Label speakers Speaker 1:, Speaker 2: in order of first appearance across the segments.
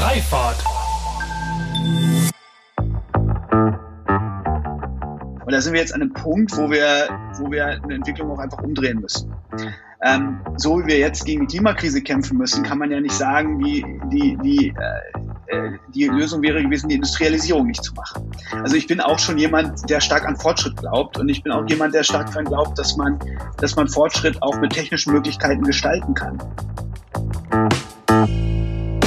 Speaker 1: Freifahrt.
Speaker 2: Und da sind wir jetzt an einem Punkt, wo wir, wo wir eine Entwicklung auch einfach umdrehen müssen. Ähm, so wie wir jetzt gegen die Klimakrise kämpfen müssen, kann man ja nicht sagen, wie die, die, äh, äh, die Lösung wäre gewesen, die Industrialisierung nicht zu machen. Also ich bin auch schon jemand, der stark an Fortschritt glaubt und ich bin auch jemand, der stark daran glaubt, dass man, dass man Fortschritt auch mit technischen Möglichkeiten gestalten kann.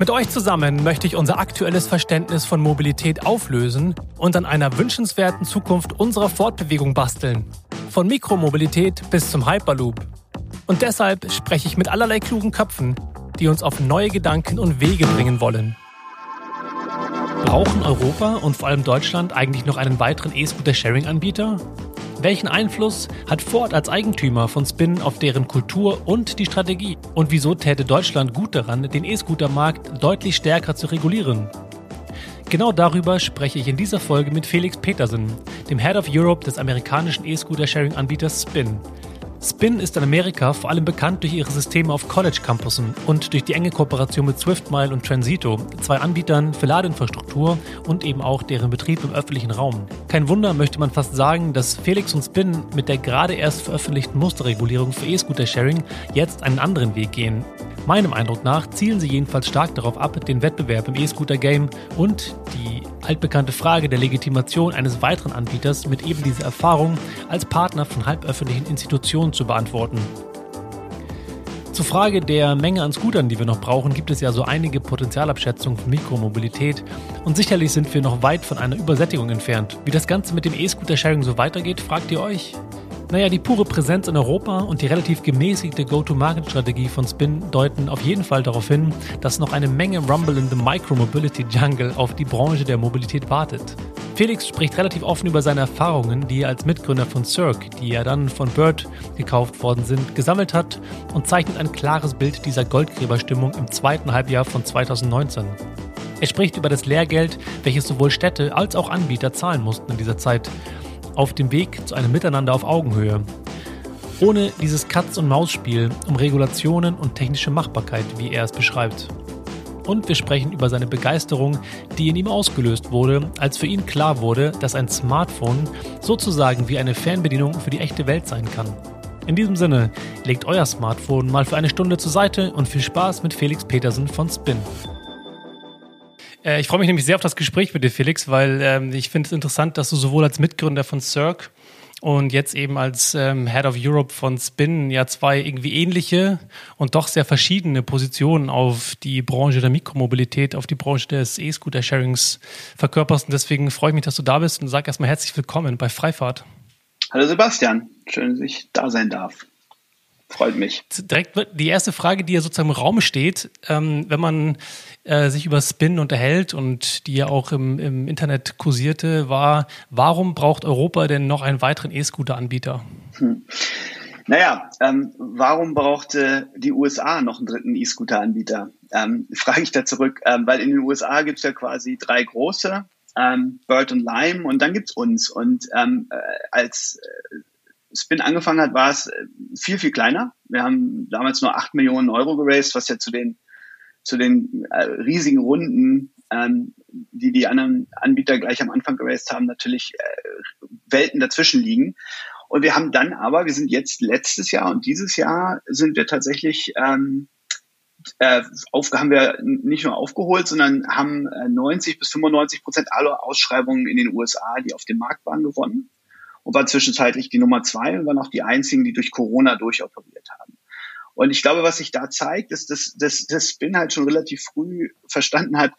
Speaker 1: Mit euch zusammen möchte ich unser aktuelles Verständnis von Mobilität auflösen und an einer wünschenswerten Zukunft unserer Fortbewegung basteln. Von Mikromobilität bis zum Hyperloop. Und deshalb spreche ich mit allerlei klugen Köpfen, die uns auf neue Gedanken und Wege bringen wollen. Brauchen Europa und vor allem Deutschland eigentlich noch einen weiteren E-Scooter-Sharing-Anbieter? Welchen Einfluss hat Ford als Eigentümer von Spin auf deren Kultur und die Strategie? Und wieso täte Deutschland gut daran, den E-Scooter-Markt deutlich stärker zu regulieren? Genau darüber spreche ich in dieser Folge mit Felix Petersen, dem Head of Europe des amerikanischen E-Scooter-Sharing-Anbieters Spin. Spin ist in Amerika vor allem bekannt durch ihre Systeme auf College-Campussen und durch die enge Kooperation mit SwiftMile und Transito, zwei Anbietern für Ladeinfrastruktur und eben auch deren Betrieb im öffentlichen Raum. Kein Wunder möchte man fast sagen, dass Felix und Spin mit der gerade erst veröffentlichten Musterregulierung für E-Scooter-Sharing jetzt einen anderen Weg gehen. Meinem Eindruck nach zielen sie jedenfalls stark darauf ab, den Wettbewerb im E-Scooter-Game und die altbekannte Frage der Legitimation eines weiteren Anbieters mit eben dieser Erfahrung als Partner von halböffentlichen Institutionen zu beantworten. Zur Frage der Menge an Scootern, die wir noch brauchen, gibt es ja so einige Potenzialabschätzungen von Mikromobilität und sicherlich sind wir noch weit von einer Übersättigung entfernt. Wie das Ganze mit dem E-Scooter-Sharing so weitergeht, fragt ihr euch? Naja, die pure Präsenz in Europa und die relativ gemäßigte Go-to-Market-Strategie von Spin deuten auf jeden Fall darauf hin, dass noch eine Menge Rumble in the Micro-Mobility Jungle auf die Branche der Mobilität wartet. Felix spricht relativ offen über seine Erfahrungen, die er als Mitgründer von Cirque, die ja dann von Bird gekauft worden sind, gesammelt hat und zeichnet ein klares Bild dieser Goldgräberstimmung im zweiten Halbjahr von 2019. Er spricht über das Lehrgeld, welches sowohl Städte als auch Anbieter zahlen mussten in dieser Zeit auf dem Weg zu einem Miteinander auf Augenhöhe. Ohne dieses Katz-und-Maus-Spiel um Regulationen und technische Machbarkeit, wie er es beschreibt. Und wir sprechen über seine Begeisterung, die in ihm ausgelöst wurde, als für ihn klar wurde, dass ein Smartphone sozusagen wie eine Fernbedienung für die echte Welt sein kann. In diesem Sinne, legt euer Smartphone mal für eine Stunde zur Seite und viel Spaß mit Felix Petersen von Spin. Äh, ich freue mich nämlich sehr auf das Gespräch mit dir, Felix, weil ähm, ich finde es interessant, dass du sowohl als Mitgründer von Cirque und jetzt eben als ähm, Head of Europe von Spin ja zwei irgendwie ähnliche und doch sehr verschiedene Positionen auf die Branche der Mikromobilität, auf die Branche des E-Scooter-Sharings verkörperst. Und deswegen freue ich mich, dass du da bist und sag erstmal herzlich willkommen bei Freifahrt.
Speaker 2: Hallo Sebastian, schön, dass ich da sein darf. Freut mich.
Speaker 1: Direkt die erste Frage, die ja sozusagen im Raum steht, ähm, wenn man äh, sich über Spin unterhält und die ja auch im, im Internet kursierte, war, warum braucht Europa denn noch einen weiteren E-Scooter-Anbieter? Hm.
Speaker 2: Naja, ähm, warum brauchte die USA noch einen dritten E-Scooter-Anbieter? Ähm, frage ich da zurück, ähm, weil in den USA gibt es ja quasi drei große, ähm, Bird und Lime und dann gibt's uns. Und ähm, äh, als äh, Spin angefangen hat, war es äh, viel, viel kleiner. Wir haben damals nur acht Millionen Euro geraced, was ja zu den, zu den äh, riesigen Runden, ähm, die die anderen Anbieter gleich am Anfang geraced haben, natürlich äh, Welten dazwischen liegen. Und wir haben dann aber, wir sind jetzt letztes Jahr und dieses Jahr sind wir tatsächlich, ähm, äh, auf, haben wir nicht nur aufgeholt, sondern haben 90 bis 95 Prozent aller Ausschreibungen in den USA, die auf dem Markt waren, gewonnen und war zwischenzeitlich die Nummer zwei und waren auch die einzigen, die durch Corona durchoperiert haben. Und ich glaube, was sich da zeigt, ist, dass, dass, dass Spin halt schon relativ früh verstanden hat,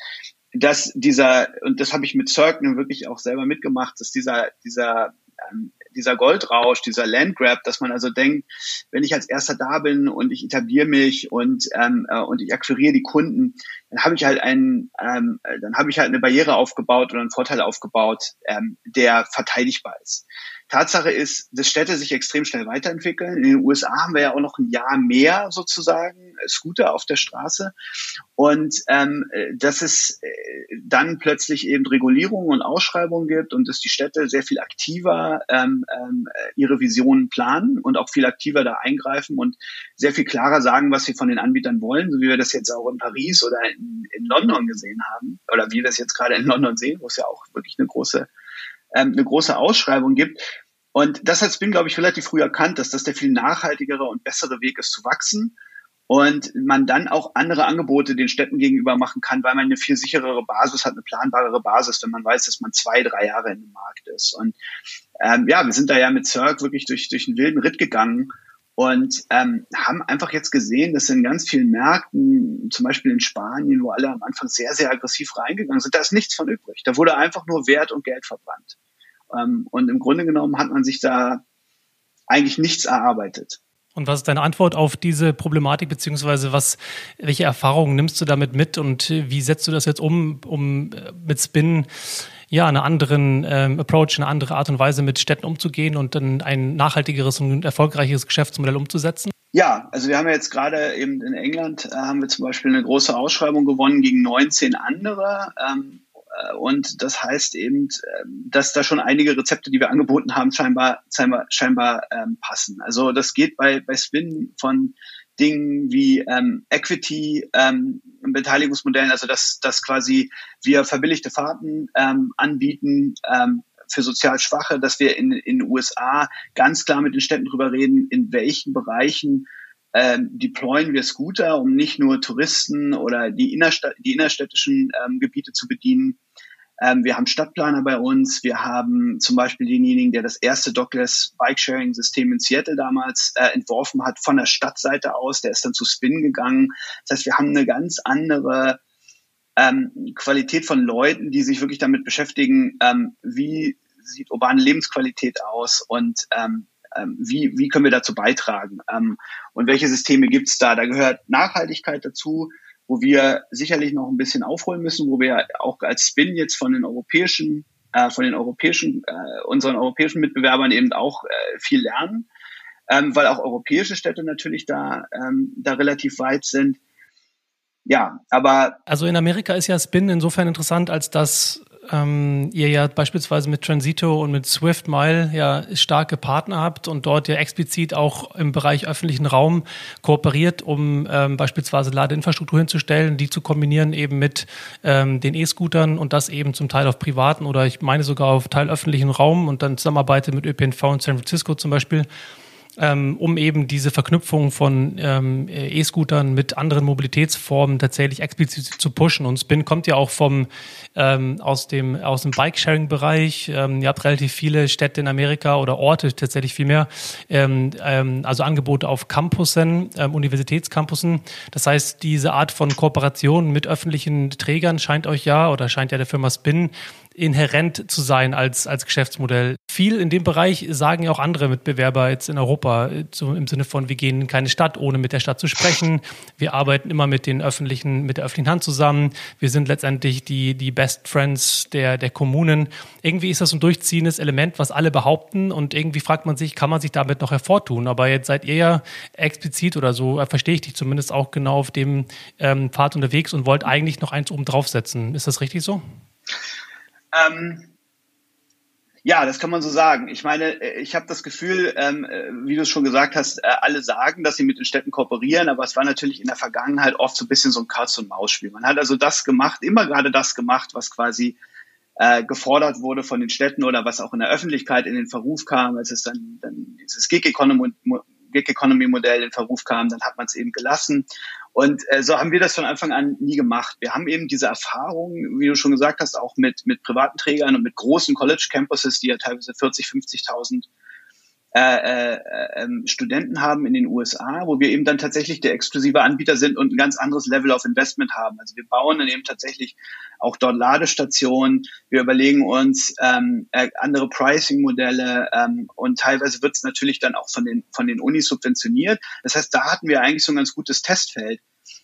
Speaker 2: dass dieser, und das habe ich mit Cirque wirklich auch selber mitgemacht, dass dieser, dieser, ähm, dieser Goldrausch, dieser Landgrab, dass man also denkt, wenn ich als erster da bin und ich etabliere mich und, ähm, äh, und ich akquiriere die Kunden, dann habe ich halt einen, ähm, dann habe ich halt eine Barriere aufgebaut oder einen Vorteil aufgebaut, ähm, der verteidigbar ist. Tatsache ist, dass Städte sich extrem schnell weiterentwickeln. In den USA haben wir ja auch noch ein Jahr mehr sozusagen Scooter auf der Straße. Und ähm, dass es äh, dann plötzlich eben Regulierungen und Ausschreibungen gibt und dass die Städte sehr viel aktiver ähm, ähm, ihre Visionen planen und auch viel aktiver da eingreifen und sehr viel klarer sagen, was sie von den Anbietern wollen, so wie wir das jetzt auch in Paris oder in, in London gesehen haben oder wie wir es jetzt gerade in London sehen, wo es ja auch wirklich eine große ähm, eine große Ausschreibung gibt. Und das hat Spin, glaube ich, relativ früh erkannt, dass das der viel nachhaltigere und bessere Weg ist zu wachsen und man dann auch andere Angebote den Städten gegenüber machen kann, weil man eine viel sicherere Basis hat, eine planbarere Basis, wenn man weiß, dass man zwei, drei Jahre in dem Markt ist. Und ähm, ja, wir sind da ja mit Cirque wirklich durch, durch einen wilden Ritt gegangen und ähm, haben einfach jetzt gesehen, dass in ganz vielen Märkten, zum Beispiel in Spanien, wo alle am Anfang sehr, sehr aggressiv reingegangen sind, da ist nichts von übrig. Da wurde einfach nur Wert und Geld verbrannt. Ähm, und im Grunde genommen hat man sich da eigentlich nichts erarbeitet.
Speaker 1: Und was ist deine Antwort auf diese Problematik, beziehungsweise was, welche Erfahrungen nimmst du damit mit und wie setzt du das jetzt um, um äh, mit Spin ja, einen anderen ähm, Approach, eine andere Art und Weise mit Städten umzugehen und dann ein nachhaltigeres und erfolgreiches Geschäftsmodell umzusetzen?
Speaker 2: Ja, also wir haben ja jetzt gerade eben in England äh, haben wir zum Beispiel eine große Ausschreibung gewonnen gegen 19 andere. Ähm, äh, und das heißt eben, ähm, dass da schon einige Rezepte, die wir angeboten haben, scheinbar, scheinbar, scheinbar ähm, passen. Also das geht bei, bei Spin von Dingen wie ähm, Equity, ähm, Beteiligungsmodellen, also dass, dass quasi wir verbilligte Fahrten ähm, anbieten ähm, für sozial Schwache, dass wir in, in den USA ganz klar mit den Städten drüber reden, in welchen Bereichen ähm, deployen wir Scooter, um nicht nur Touristen oder die, Innerstadt, die innerstädtischen ähm, Gebiete zu bedienen. Ähm, wir haben Stadtplaner bei uns. Wir haben zum Beispiel denjenigen, der das erste Dockless Bike-Sharing-System in Seattle damals äh, entworfen hat, von der Stadtseite aus. Der ist dann zu Spin gegangen. Das heißt, wir haben eine ganz andere ähm, Qualität von Leuten, die sich wirklich damit beschäftigen, ähm, wie sieht urbane Lebensqualität aus und ähm, ähm, wie, wie können wir dazu beitragen ähm, und welche Systeme gibt's da. Da gehört Nachhaltigkeit dazu, wo wir sicherlich noch ein bisschen aufholen müssen, wo wir auch als Spin jetzt von den europäischen, äh, von den europäischen, äh, unseren europäischen Mitbewerbern eben auch äh, viel lernen, ähm, weil auch europäische Städte natürlich da, ähm, da relativ weit sind. Ja, aber.
Speaker 1: Also in Amerika ist ja Spin insofern interessant, als dass ähm, ihr ja beispielsweise mit Transito und mit Swift Mile ja starke Partner habt und dort ja explizit auch im Bereich öffentlichen Raum kooperiert, um ähm, beispielsweise Ladeinfrastruktur hinzustellen, die zu kombinieren eben mit ähm, den E-Scootern und das eben zum Teil auf privaten oder ich meine sogar auf Teil öffentlichen Raum und dann zusammenarbeitet mit ÖPNV in San Francisco zum Beispiel ähm, um eben diese Verknüpfung von ähm, E-Scootern mit anderen Mobilitätsformen tatsächlich explizit zu pushen. Und Spin kommt ja auch vom ähm, aus dem aus dem Bike-Sharing-Bereich. Ähm, ihr habt relativ viele Städte in Amerika oder Orte tatsächlich viel mehr, ähm, ähm, also Angebote auf Campussen, ähm, Universitätscampussen. Das heißt, diese Art von Kooperation mit öffentlichen Trägern scheint euch ja oder scheint ja der Firma Spin inhärent zu sein als, als Geschäftsmodell. Viel in dem Bereich sagen ja auch andere Mitbewerber jetzt in Europa, so im Sinne von, wir gehen in keine Stadt, ohne mit der Stadt zu sprechen. Wir arbeiten immer mit den öffentlichen, mit der öffentlichen Hand zusammen. Wir sind letztendlich die, die Best Friends der, der Kommunen. Irgendwie ist das ein durchziehendes Element, was alle behaupten und irgendwie fragt man sich, kann man sich damit noch hervortun? Aber jetzt seid ihr ja explizit oder so, äh, verstehe ich dich zumindest auch genau auf dem ähm, Pfad unterwegs und wollt eigentlich noch eins oben draufsetzen. Ist das richtig so?
Speaker 2: Ähm, ja, das kann man so sagen. Ich meine, äh, ich habe das Gefühl, ähm, äh, wie du es schon gesagt hast, äh, alle sagen, dass sie mit den Städten kooperieren, aber es war natürlich in der Vergangenheit oft so ein bisschen so ein Katz-und-Maus-Spiel. Man hat also das gemacht, immer gerade das gemacht, was quasi äh, gefordert wurde von den Städten oder was auch in der Öffentlichkeit in den Verruf kam, als es dann, dann dieses Gig-Economy Gig Economy Modell in Verruf kam, dann hat man es eben gelassen. Und äh, so haben wir das von Anfang an nie gemacht. Wir haben eben diese Erfahrung, wie du schon gesagt hast, auch mit, mit privaten Trägern und mit großen College Campuses, die ja teilweise 40, 50.000 äh, äh, ähm, Studenten haben in den USA, wo wir eben dann tatsächlich der exklusive Anbieter sind und ein ganz anderes Level of Investment haben. Also wir bauen dann eben tatsächlich auch dort Ladestationen. Wir überlegen uns ähm, äh, andere Pricing-Modelle ähm, und teilweise wird es natürlich dann auch von den von den Unis subventioniert. Das heißt, da hatten wir eigentlich so ein ganz gutes Testfeld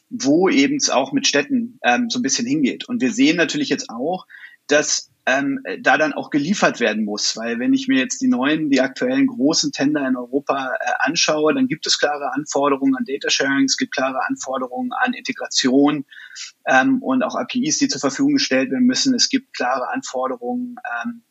Speaker 2: wo eben es auch mit Städten ähm, so ein bisschen hingeht. Und wir sehen natürlich jetzt auch, dass ähm, da dann auch geliefert werden muss. Weil wenn ich mir jetzt die neuen, die aktuellen großen Tender in Europa äh, anschaue, dann gibt es klare Anforderungen an Data Sharing, es gibt klare Anforderungen an Integration ähm, und auch APIs, die zur Verfügung gestellt werden müssen. Es gibt klare Anforderungen ähm,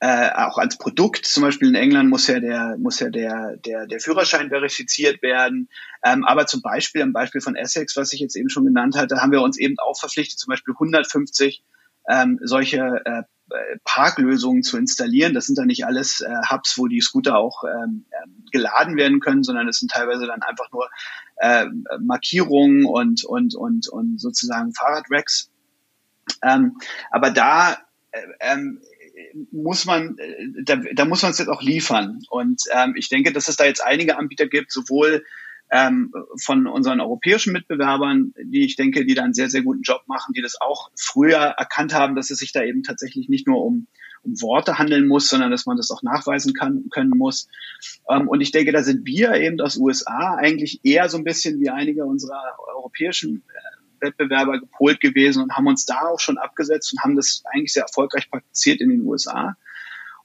Speaker 2: äh, auch als Produkt. Zum Beispiel in England muss ja der muss ja der der der Führerschein verifiziert werden. Ähm, aber zum Beispiel am Beispiel von Essex, was ich jetzt eben schon genannt hatte, haben wir uns eben auch verpflichtet, zum Beispiel 150 ähm, solche äh, Parklösungen zu installieren. Das sind dann nicht alles äh, Hubs, wo die Scooter auch ähm, ähm geladen werden können, sondern es sind teilweise dann einfach nur äh, Markierungen und, und, und, und sozusagen Fahrradracks. Ähm, aber da äh, ähm, muss man, äh, da, da muss man es jetzt auch liefern. Und ähm, ich denke, dass es da jetzt einige Anbieter gibt, sowohl ähm, von unseren europäischen Mitbewerbern, die ich denke, die da einen sehr, sehr guten Job machen, die das auch früher erkannt haben, dass es sich da eben tatsächlich nicht nur um, um Worte handeln muss, sondern dass man das auch nachweisen kann, können muss. Ähm, und ich denke, da sind wir eben aus USA eigentlich eher so ein bisschen wie einige unserer europäischen äh, Wettbewerber gepolt gewesen und haben uns da auch schon abgesetzt und haben das eigentlich sehr erfolgreich praktiziert in den USA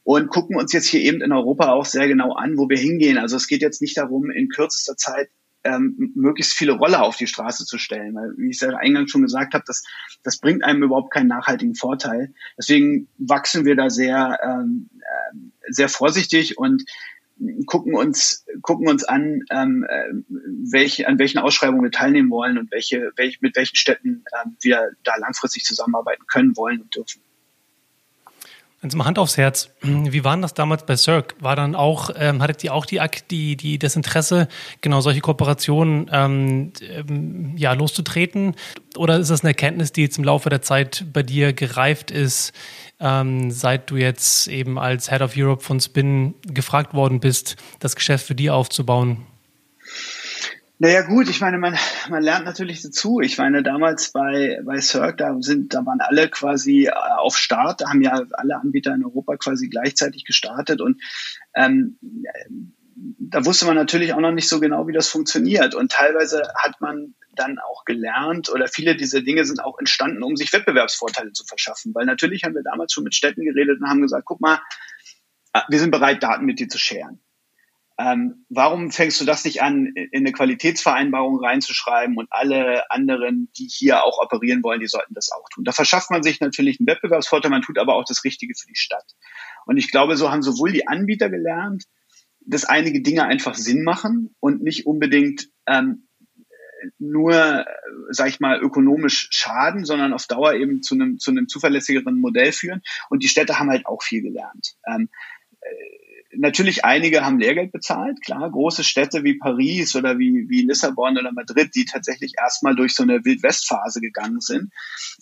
Speaker 2: und gucken uns jetzt hier eben in Europa auch sehr genau an, wo wir hingehen. Also es geht jetzt nicht darum, in kürzester Zeit ähm, möglichst viele Roller auf die Straße zu stellen, weil wie ich es ja eingangs schon gesagt habe, das, das bringt einem überhaupt keinen nachhaltigen Vorteil. Deswegen wachsen wir da sehr, ähm, äh, sehr vorsichtig und gucken uns gucken uns an, ähm, äh, welche, an welchen Ausschreibungen wir teilnehmen wollen und welche, welche mit welchen Städten ähm, wir da langfristig zusammenarbeiten können, wollen und dürfen.
Speaker 1: Jetzt mal Hand aufs Herz. Wie war denn das damals bei Cirque? War dann auch, ähm, hattet ihr auch die, die, die, das Interesse, genau solche Kooperationen ähm, ähm, ja, loszutreten? Oder ist das eine Erkenntnis, die jetzt im Laufe der Zeit bei dir gereift ist, ähm, seit du jetzt eben als Head of Europe von Spin gefragt worden bist, das Geschäft für die aufzubauen?
Speaker 2: Naja gut, ich meine, man, man lernt natürlich dazu. Ich meine, damals bei, bei Cirque, da sind, da waren alle quasi äh, auf Start, da haben ja alle Anbieter in Europa quasi gleichzeitig gestartet und ähm, da wusste man natürlich auch noch nicht so genau, wie das funktioniert. Und teilweise hat man dann auch gelernt oder viele dieser Dinge sind auch entstanden, um sich Wettbewerbsvorteile zu verschaffen. Weil natürlich haben wir damals schon mit Städten geredet und haben gesagt, guck mal, äh, wir sind bereit, Daten mit dir zu scheren. Ähm, warum fängst du das nicht an, in eine Qualitätsvereinbarung reinzuschreiben und alle anderen, die hier auch operieren wollen, die sollten das auch tun? Da verschafft man sich natürlich einen Wettbewerbsvorteil, man tut aber auch das Richtige für die Stadt. Und ich glaube, so haben sowohl die Anbieter gelernt, dass einige Dinge einfach Sinn machen und nicht unbedingt ähm, nur, sag ich mal, ökonomisch schaden, sondern auf Dauer eben zu einem, zu einem zuverlässigeren Modell führen. Und die Städte haben halt auch viel gelernt. Ähm, äh, natürlich einige haben Lehrgeld bezahlt, klar, große Städte wie Paris oder wie, wie Lissabon oder Madrid, die tatsächlich erstmal durch so eine Wildwestphase gegangen sind.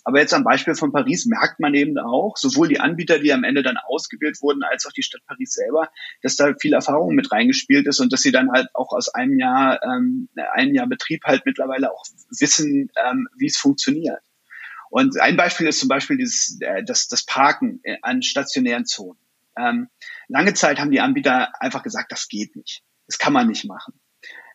Speaker 2: Aber jetzt am Beispiel von Paris merkt man eben auch, sowohl die Anbieter, die am Ende dann ausgewählt wurden, als auch die Stadt Paris selber, dass da viel Erfahrung mit reingespielt ist und dass sie dann halt auch aus einem Jahr, ähm, einem Jahr Betrieb halt mittlerweile auch wissen, ähm, wie es funktioniert. Und ein Beispiel ist zum Beispiel dieses, äh, das, das Parken äh, an stationären Zonen. Ähm, lange Zeit haben die Anbieter einfach gesagt, das geht nicht. Das kann man nicht machen.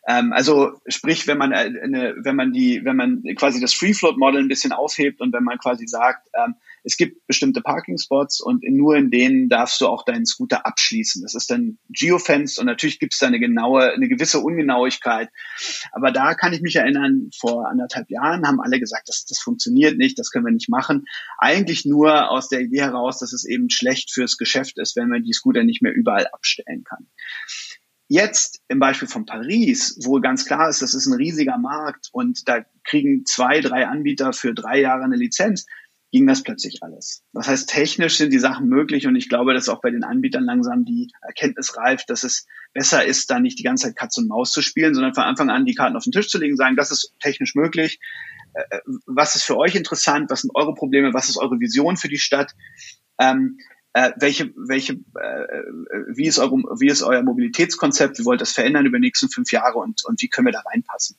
Speaker 2: Ähm, also sprich, wenn man äh, eine, wenn man die, wenn man quasi das Free Float Model ein bisschen aufhebt und wenn man quasi sagt, ähm, es gibt bestimmte Parking Spots und nur in denen darfst du auch deinen Scooter abschließen. Das ist dann Geofence und natürlich gibt es da eine genaue, eine gewisse Ungenauigkeit. Aber da kann ich mich erinnern, vor anderthalb Jahren haben alle gesagt, das, das funktioniert nicht, das können wir nicht machen. Eigentlich nur aus der Idee heraus, dass es eben schlecht fürs Geschäft ist, wenn man die Scooter nicht mehr überall abstellen kann. Jetzt im Beispiel von Paris, wo ganz klar ist, das ist ein riesiger Markt und da kriegen zwei, drei Anbieter für drei Jahre eine Lizenz, ging das plötzlich alles. Das heißt, technisch sind die Sachen möglich und ich glaube, dass auch bei den Anbietern langsam die Erkenntnis reift, dass es besser ist, da nicht die ganze Zeit Katz und Maus zu spielen, sondern von Anfang an die Karten auf den Tisch zu legen, sagen, das ist technisch möglich. Äh, was ist für euch interessant? Was sind eure Probleme? Was ist eure Vision für die Stadt? Ähm, äh, welche, welche, äh, wie, ist eure, wie ist euer Mobilitätskonzept, wie wollt ihr das verändern über die nächsten fünf Jahre und, und wie können wir da reinpassen?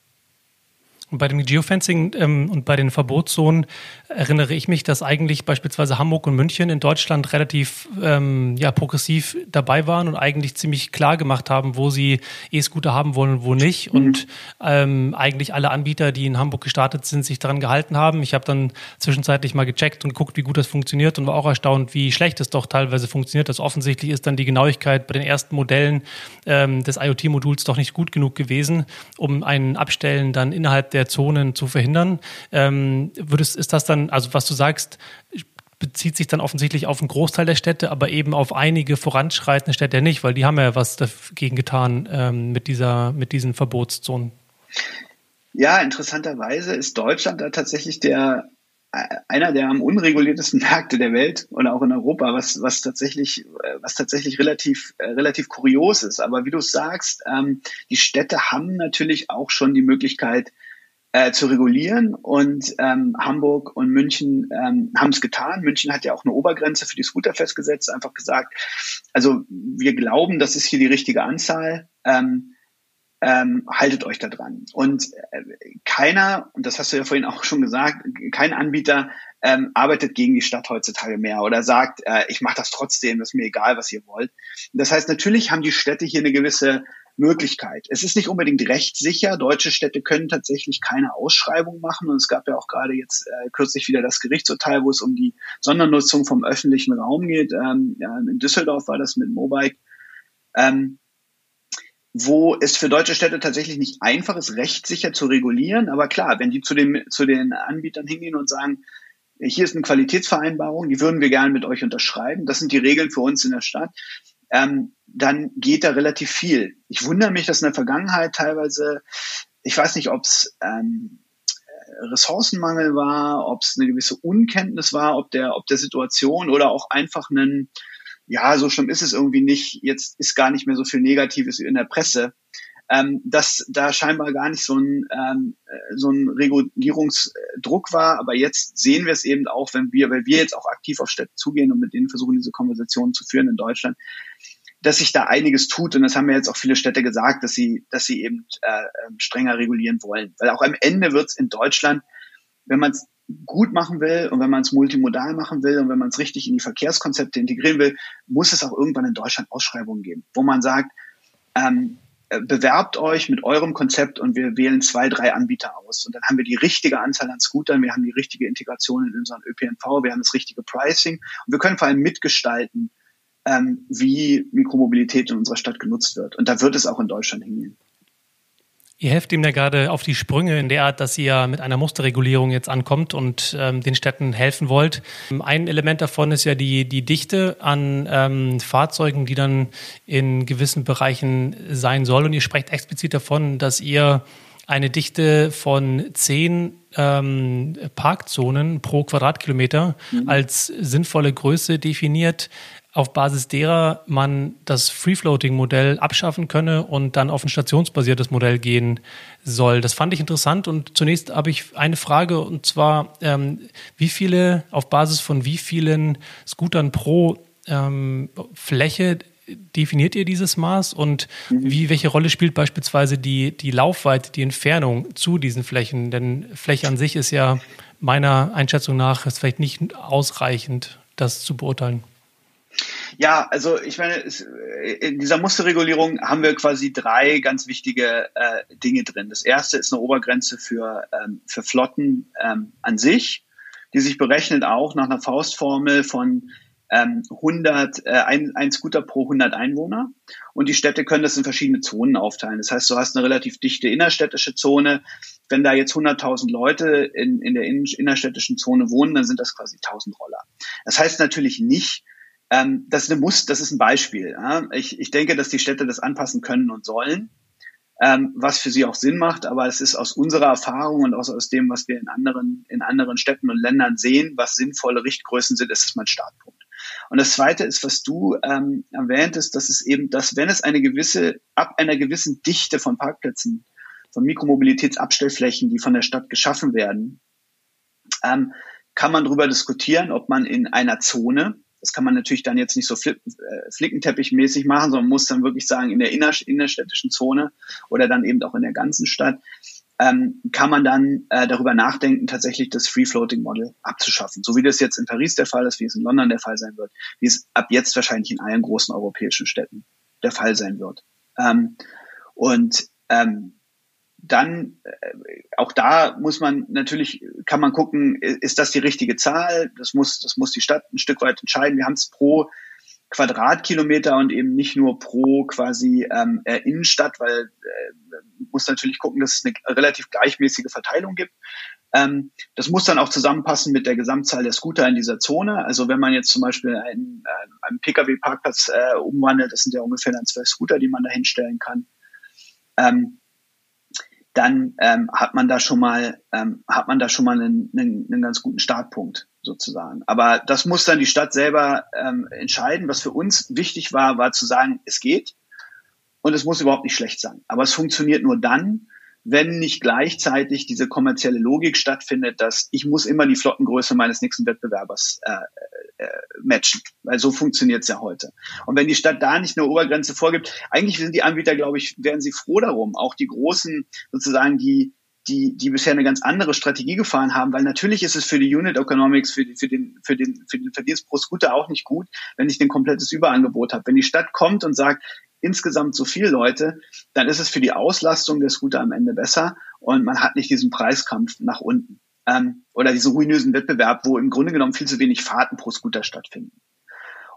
Speaker 1: Und bei dem Geofencing ähm, und bei den Verbotszonen erinnere ich mich, dass eigentlich beispielsweise Hamburg und München in Deutschland relativ ähm, ja, progressiv dabei waren und eigentlich ziemlich klar gemacht haben, wo sie E-Scooter haben wollen und wo nicht. Mhm. Und ähm, eigentlich alle Anbieter, die in Hamburg gestartet sind, sich daran gehalten haben. Ich habe dann zwischenzeitlich mal gecheckt und geguckt, wie gut das funktioniert und war auch erstaunt, wie schlecht es doch teilweise funktioniert. Das offensichtlich ist dann die Genauigkeit bei den ersten Modellen ähm, des IoT-Moduls doch nicht gut genug gewesen, um ein Abstellen dann innerhalb der Zonen zu verhindern. Ähm, würdest, ist das dann, also was du sagst, bezieht sich dann offensichtlich auf einen Großteil der Städte, aber eben auf einige voranschreitende Städte nicht, weil die haben ja was dagegen getan ähm, mit, dieser, mit diesen Verbotszonen.
Speaker 2: Ja, interessanterweise ist Deutschland da tatsächlich der einer der am unreguliertesten Märkte der Welt und auch in Europa, was, was tatsächlich, was tatsächlich relativ, relativ kurios ist. Aber wie du sagst, ähm, die Städte haben natürlich auch schon die Möglichkeit, äh, zu regulieren. Und ähm, Hamburg und München ähm, haben es getan. München hat ja auch eine Obergrenze für die Scooter festgesetzt, einfach gesagt, also wir glauben, das ist hier die richtige Anzahl. Ähm, ähm, haltet euch da dran. Und äh, keiner, und das hast du ja vorhin auch schon gesagt, kein Anbieter ähm, arbeitet gegen die Stadt heutzutage mehr oder sagt, äh, ich mache das trotzdem, ist mir egal, was ihr wollt. Das heißt, natürlich haben die Städte hier eine gewisse Möglichkeit. Es ist nicht unbedingt rechtssicher. Deutsche Städte können tatsächlich keine Ausschreibung machen. Und es gab ja auch gerade jetzt äh, kürzlich wieder das Gerichtsurteil, wo es um die Sondernutzung vom öffentlichen Raum geht. Ähm, ja, in Düsseldorf war das mit Mobike. Ähm, wo es für deutsche Städte tatsächlich nicht einfach ist, rechtssicher zu regulieren. Aber klar, wenn die zu den, zu den Anbietern hingehen und sagen, hier ist eine Qualitätsvereinbarung, die würden wir gerne mit euch unterschreiben. Das sind die Regeln für uns in der Stadt ähm, dann geht da relativ viel. Ich wundere mich, dass in der Vergangenheit teilweise, ich weiß nicht, ob es ähm, Ressourcenmangel war, ob es eine gewisse Unkenntnis war, ob der, ob der Situation oder auch einfach ein, ja, so schlimm ist es irgendwie nicht, jetzt ist gar nicht mehr so viel Negatives in der Presse, ähm, dass da scheinbar gar nicht so ein, ähm, äh, so ein Regulierungsdruck war. Aber jetzt sehen wir es eben auch, wenn wir, weil wir jetzt auch aktiv auf Städte zugehen und mit denen versuchen, diese Konversationen zu führen in Deutschland, dass sich da einiges tut. Und das haben ja jetzt auch viele Städte gesagt, dass sie, dass sie eben äh, ähm, strenger regulieren wollen. Weil auch am Ende wird es in Deutschland, wenn man es gut machen will und wenn man es multimodal machen will und wenn man es richtig in die Verkehrskonzepte integrieren will, muss es auch irgendwann in Deutschland Ausschreibungen geben, wo man sagt, ähm, äh, bewerbt euch mit eurem Konzept und wir wählen zwei, drei Anbieter aus. Und dann haben wir die richtige Anzahl an Scootern, wir haben die richtige Integration in unseren ÖPNV, wir haben das richtige Pricing und wir können vor allem mitgestalten, ähm, wie Mikromobilität in unserer Stadt genutzt wird. Und da wird es auch in Deutschland hingehen.
Speaker 1: Ihr helft ihm ja gerade auf die Sprünge in der Art, dass ihr mit einer Musterregulierung jetzt ankommt und ähm, den Städten helfen wollt. Ein Element davon ist ja die, die Dichte an ähm, Fahrzeugen, die dann in gewissen Bereichen sein soll. Und ihr sprecht explizit davon, dass ihr eine Dichte von zehn ähm, Parkzonen pro Quadratkilometer mhm. als sinnvolle Größe definiert auf Basis derer man das Free-Floating-Modell abschaffen könne und dann auf ein stationsbasiertes Modell gehen soll. Das fand ich interessant und zunächst habe ich eine Frage und zwar, ähm, wie viele, auf Basis von wie vielen Scootern pro ähm, Fläche definiert ihr dieses Maß und mhm. wie, welche Rolle spielt beispielsweise die, die Laufweite, die Entfernung zu diesen Flächen? Denn Fläche an sich ist ja meiner Einschätzung nach vielleicht nicht ausreichend, das zu beurteilen.
Speaker 2: Ja, also ich meine, es, in dieser Musterregulierung haben wir quasi drei ganz wichtige äh, Dinge drin. Das erste ist eine Obergrenze für, ähm, für Flotten ähm, an sich, die sich berechnet auch nach einer Faustformel von ähm, 100, äh, ein, ein Scooter pro 100 Einwohner. Und die Städte können das in verschiedene Zonen aufteilen. Das heißt, du hast eine relativ dichte innerstädtische Zone. Wenn da jetzt 100.000 Leute in, in der innerstädtischen Zone wohnen, dann sind das quasi 1000 Roller. Das heißt natürlich nicht, ähm, das, ist eine Muss, das ist ein Beispiel. Ja? Ich, ich denke, dass die Städte das anpassen können und sollen, ähm, was für sie auch Sinn macht. Aber es ist aus unserer Erfahrung und auch aus dem, was wir in anderen, in anderen Städten und Ländern sehen, was sinnvolle Richtgrößen sind, ist es mein Startpunkt. Und das Zweite ist, was du ähm, erwähntest, dass es eben, dass wenn es eine gewisse, ab einer gewissen Dichte von Parkplätzen, von Mikromobilitätsabstellflächen, die von der Stadt geschaffen werden, ähm, kann man darüber diskutieren, ob man in einer Zone das kann man natürlich dann jetzt nicht so flick, äh, flickenteppichmäßig machen, sondern muss dann wirklich sagen, in der inner, innerstädtischen Zone oder dann eben auch in der ganzen Stadt, ähm, kann man dann äh, darüber nachdenken, tatsächlich das Free-Floating-Model abzuschaffen. So wie das jetzt in Paris der Fall ist, wie es in London der Fall sein wird, wie es ab jetzt wahrscheinlich in allen großen europäischen Städten der Fall sein wird. Ähm, und ähm, dann äh, auch da muss man natürlich kann man gucken, ist das die richtige Zahl? Das muss das muss die Stadt ein Stück weit entscheiden. Wir haben es pro Quadratkilometer und eben nicht nur pro quasi ähm, äh, Innenstadt, weil äh, muss natürlich gucken, dass es eine relativ gleichmäßige Verteilung gibt. Ähm, das muss dann auch zusammenpassen mit der Gesamtzahl der Scooter in dieser Zone. Also wenn man jetzt zum Beispiel einen, äh, einen Pkw-Parkplatz äh, umwandelt, das sind ja ungefähr dann zwölf Scooter, die man da hinstellen kann. Ähm, dann ähm, hat man da schon mal ähm, hat man da schon mal einen, einen, einen ganz guten Startpunkt sozusagen. Aber das muss dann die Stadt selber ähm, entscheiden. Was für uns wichtig war, war zu sagen, es geht und es muss überhaupt nicht schlecht sein. Aber es funktioniert nur dann, wenn nicht gleichzeitig diese kommerzielle Logik stattfindet, dass ich muss immer die Flottengröße meines nächsten Wettbewerbers äh, äh, matchen, weil so funktioniert es ja heute. Und wenn die Stadt da nicht eine Obergrenze vorgibt, eigentlich sind die Anbieter, glaube ich, wären sie froh darum, auch die großen sozusagen die die, die bisher eine ganz andere Strategie gefahren haben, weil natürlich ist es für die Unit Economics, für, die, für, den, für, den, für den Verdienst pro Scooter auch nicht gut, wenn ich ein komplettes Überangebot habe. Wenn die Stadt kommt und sagt, insgesamt so viele Leute, dann ist es für die Auslastung der Scooter am Ende besser und man hat nicht diesen Preiskampf nach unten. Ähm, oder diesen ruinösen Wettbewerb, wo im Grunde genommen viel zu wenig Fahrten pro Scooter stattfinden.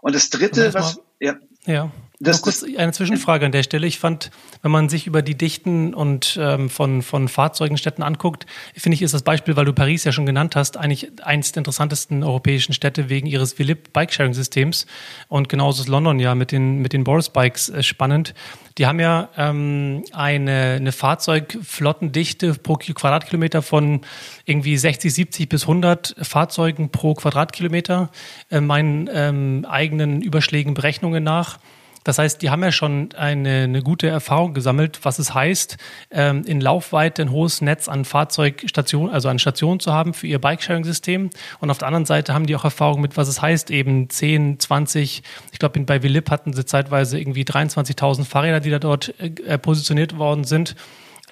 Speaker 2: Und das dritte, was,
Speaker 1: ja. Ja. Das, kurz eine Zwischenfrage an der Stelle. Ich fand, wenn man sich über die Dichten und ähm, von, von Fahrzeugenstädten anguckt, finde ich, ist das Beispiel, weil du Paris ja schon genannt hast, eigentlich eines der interessantesten europäischen Städte wegen ihres Philipp Bikesharing-Systems. Und genauso ist London ja mit den, mit den Boris Bikes äh, spannend. Die haben ja ähm, eine, eine Fahrzeugflottendichte pro Quadratkilometer von irgendwie 60, 70 bis 100 Fahrzeugen pro Quadratkilometer, äh, meinen ähm, eigenen Überschlägen Berechnungen nach. Das heißt, die haben ja schon eine, eine gute Erfahrung gesammelt, was es heißt, ähm, in Laufweite ein hohes Netz an Fahrzeugstationen, also an Stationen zu haben für ihr Bikesharing-System. Und auf der anderen Seite haben die auch Erfahrung mit, was es heißt, eben 10, 20, ich glaube, bei Willip hatten sie zeitweise irgendwie 23.000 Fahrräder, die da dort äh, positioniert worden sind.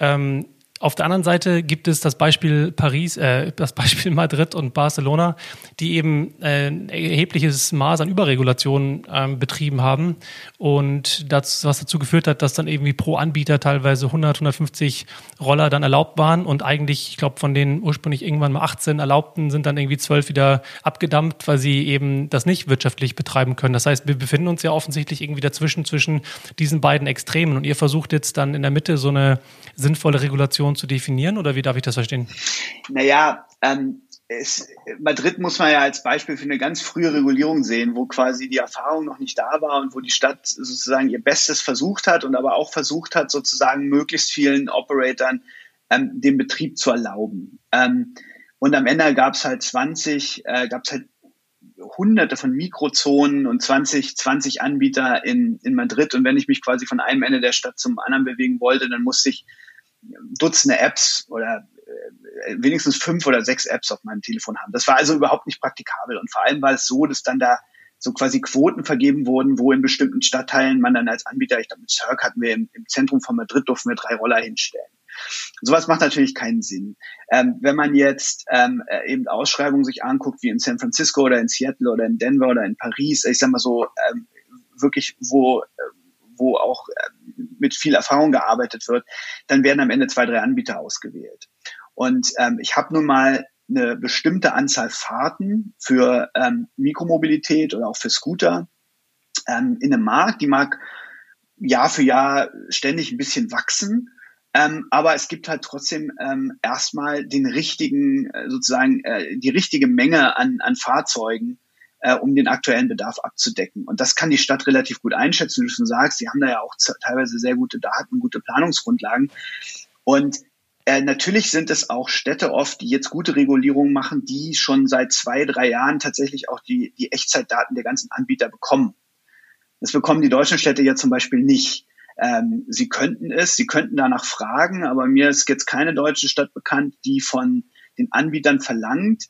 Speaker 1: Ähm, auf der anderen Seite gibt es das Beispiel Paris, äh, das Beispiel Madrid und Barcelona, die eben äh, ein erhebliches Maß an Überregulation ähm, betrieben haben und das, was dazu geführt hat, dass dann irgendwie pro Anbieter teilweise 100, 150 Roller dann erlaubt waren und eigentlich, ich glaube, von den ursprünglich irgendwann mal 18 erlaubten sind dann irgendwie 12 wieder abgedampft, weil sie eben das nicht wirtschaftlich betreiben können. Das heißt, wir befinden uns ja offensichtlich irgendwie dazwischen zwischen diesen beiden Extremen und ihr versucht jetzt dann in der Mitte so eine sinnvolle Regulation zu definieren oder wie darf ich das verstehen?
Speaker 2: Naja, ähm, es, Madrid muss man ja als Beispiel für eine ganz frühe Regulierung sehen, wo quasi die Erfahrung noch nicht da war und wo die Stadt sozusagen ihr Bestes versucht hat und aber auch versucht hat, sozusagen möglichst vielen Operatoren ähm, den Betrieb zu erlauben. Ähm, und am Ende gab es halt 20, äh, gab es halt hunderte von Mikrozonen und 20, 20 Anbieter in, in Madrid. Und wenn ich mich quasi von einem Ende der Stadt zum anderen bewegen wollte, dann musste ich Dutzende Apps oder äh, wenigstens fünf oder sechs Apps auf meinem Telefon haben. Das war also überhaupt nicht praktikabel. Und vor allem war es so, dass dann da so quasi Quoten vergeben wurden, wo in bestimmten Stadtteilen man dann als Anbieter, ich glaube mit Cirque hatten wir im, im Zentrum von Madrid, durften wir drei Roller hinstellen. Sowas macht natürlich keinen Sinn. Ähm, wenn man jetzt ähm, äh, eben Ausschreibungen sich anguckt, wie in San Francisco oder in Seattle oder in Denver oder in Paris, ich sag mal so, ähm, wirklich, wo, äh, wo auch äh, mit viel Erfahrung gearbeitet wird, dann werden am Ende zwei, drei Anbieter ausgewählt. Und ähm, ich habe nun mal eine bestimmte Anzahl Fahrten für ähm, Mikromobilität oder auch für Scooter ähm, in einem Markt. Die mag Jahr für Jahr ständig ein bisschen wachsen. Ähm, aber es gibt halt trotzdem ähm, erstmal den richtigen, äh, sozusagen äh, die richtige Menge an, an Fahrzeugen, äh, um den aktuellen Bedarf abzudecken. Und das kann die Stadt relativ gut einschätzen, wie du schon sagst. Sie haben da ja auch teilweise sehr gute Daten, gute Planungsgrundlagen. Und äh, natürlich sind es auch Städte oft, die jetzt gute Regulierungen machen, die schon seit zwei, drei Jahren tatsächlich auch die, die Echtzeitdaten der ganzen Anbieter bekommen. Das bekommen die deutschen Städte ja zum Beispiel nicht. Ähm, sie könnten es, sie könnten danach fragen, aber mir ist jetzt keine deutsche Stadt bekannt, die von den Anbietern verlangt,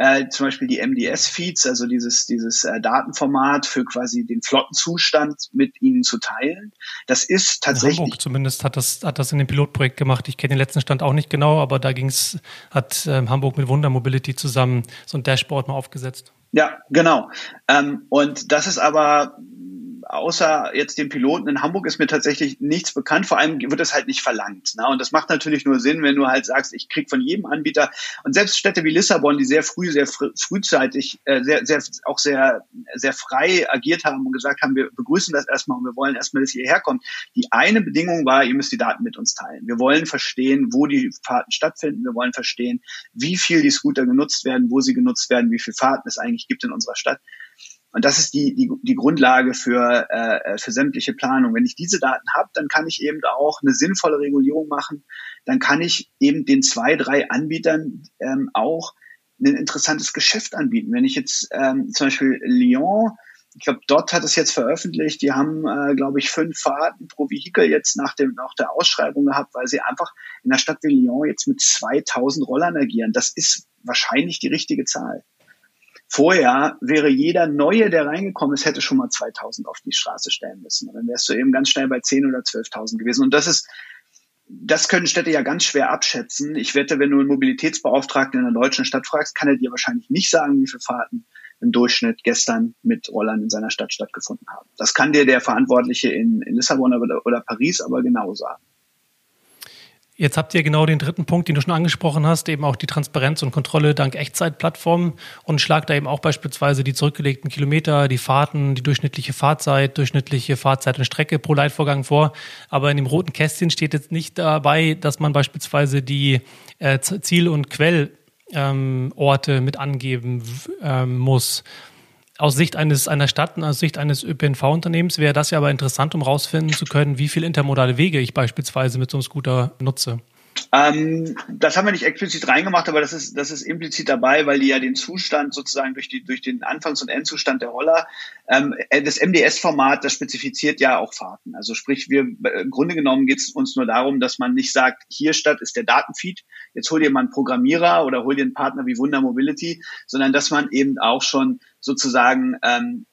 Speaker 2: äh, zum Beispiel die MDS-Feeds, also dieses, dieses äh, Datenformat für quasi den Flottenzustand mit ihnen zu teilen. Das ist tatsächlich.
Speaker 1: Hamburg zumindest hat das, hat das in dem Pilotprojekt gemacht. Ich kenne den letzten Stand auch nicht genau, aber da ging's, hat äh, Hamburg mit Wunder Mobility zusammen so ein Dashboard mal aufgesetzt.
Speaker 2: Ja, genau. Ähm, und das ist aber außer jetzt dem Piloten in Hamburg ist mir tatsächlich nichts bekannt. Vor allem wird es halt nicht verlangt. Ne? Und das macht natürlich nur Sinn, wenn du halt sagst, ich krieg von jedem Anbieter und selbst Städte wie Lissabon, die sehr früh, sehr fr frühzeitig, äh, sehr, sehr, auch sehr, sehr frei agiert haben und gesagt haben, wir begrüßen das erstmal und wir wollen erstmal, dass ihr herkommt. Die eine Bedingung war, ihr müsst die Daten mit uns teilen. Wir wollen verstehen, wo die Fahrten stattfinden. Wir wollen verstehen, wie viel die Scooter genutzt werden, wo sie genutzt werden, wie viele Fahrten es eigentlich gibt in unserer Stadt. Und das ist die, die, die Grundlage für, äh, für sämtliche Planung. Wenn ich diese Daten habe, dann kann ich eben auch eine sinnvolle Regulierung machen. Dann kann ich eben den zwei, drei Anbietern ähm, auch ein interessantes Geschäft anbieten. Wenn ich jetzt ähm, zum Beispiel Lyon, ich glaube, dort hat es jetzt veröffentlicht, die haben, äh, glaube ich, fünf Fahrten pro Vehikel jetzt nach, dem, nach der Ausschreibung gehabt, weil sie einfach in der Stadt wie Lyon jetzt mit 2000 Rollern agieren. Das ist wahrscheinlich die richtige Zahl. Vorher wäre jeder Neue, der reingekommen ist, hätte schon mal 2000 auf die Straße stellen müssen. Und dann wärst du eben ganz schnell bei 10 oder 12.000 gewesen. Und das ist, das können Städte ja ganz schwer abschätzen. Ich wette, wenn du einen Mobilitätsbeauftragten in einer deutschen Stadt fragst, kann er dir wahrscheinlich nicht sagen, wie viele Fahrten im Durchschnitt gestern mit Rollern in seiner Stadt stattgefunden haben. Das kann dir der Verantwortliche in, in Lissabon oder, oder Paris aber genau sagen.
Speaker 1: Jetzt habt ihr genau den dritten Punkt, den du schon angesprochen hast, eben auch die Transparenz und Kontrolle dank Echtzeitplattformen und schlagt da eben auch beispielsweise die zurückgelegten Kilometer, die Fahrten, die durchschnittliche Fahrzeit, durchschnittliche Fahrzeit und Strecke pro Leitvorgang vor. Aber in dem roten Kästchen steht jetzt nicht dabei, dass man beispielsweise die äh, Ziel- und Quellorte ähm, mit angeben ähm, muss aus Sicht eines einer Stadt und aus Sicht eines ÖPNV-Unternehmens wäre das ja aber interessant, um herausfinden zu können, wie viele intermodale Wege ich beispielsweise mit so einem Scooter nutze.
Speaker 2: Ähm, das haben wir nicht explizit reingemacht, aber das ist, das ist implizit dabei, weil die ja den Zustand sozusagen durch, die, durch den Anfangs- und Endzustand der Roller, ähm, das MDS-Format, das spezifiziert ja auch Fahrten. Also sprich, wir im Grunde genommen geht es uns nur darum, dass man nicht sagt, hier statt ist der Datenfeed, jetzt hol dir mal einen Programmierer oder hol dir einen Partner wie Wunder Mobility, sondern dass man eben auch schon sozusagen, ähm,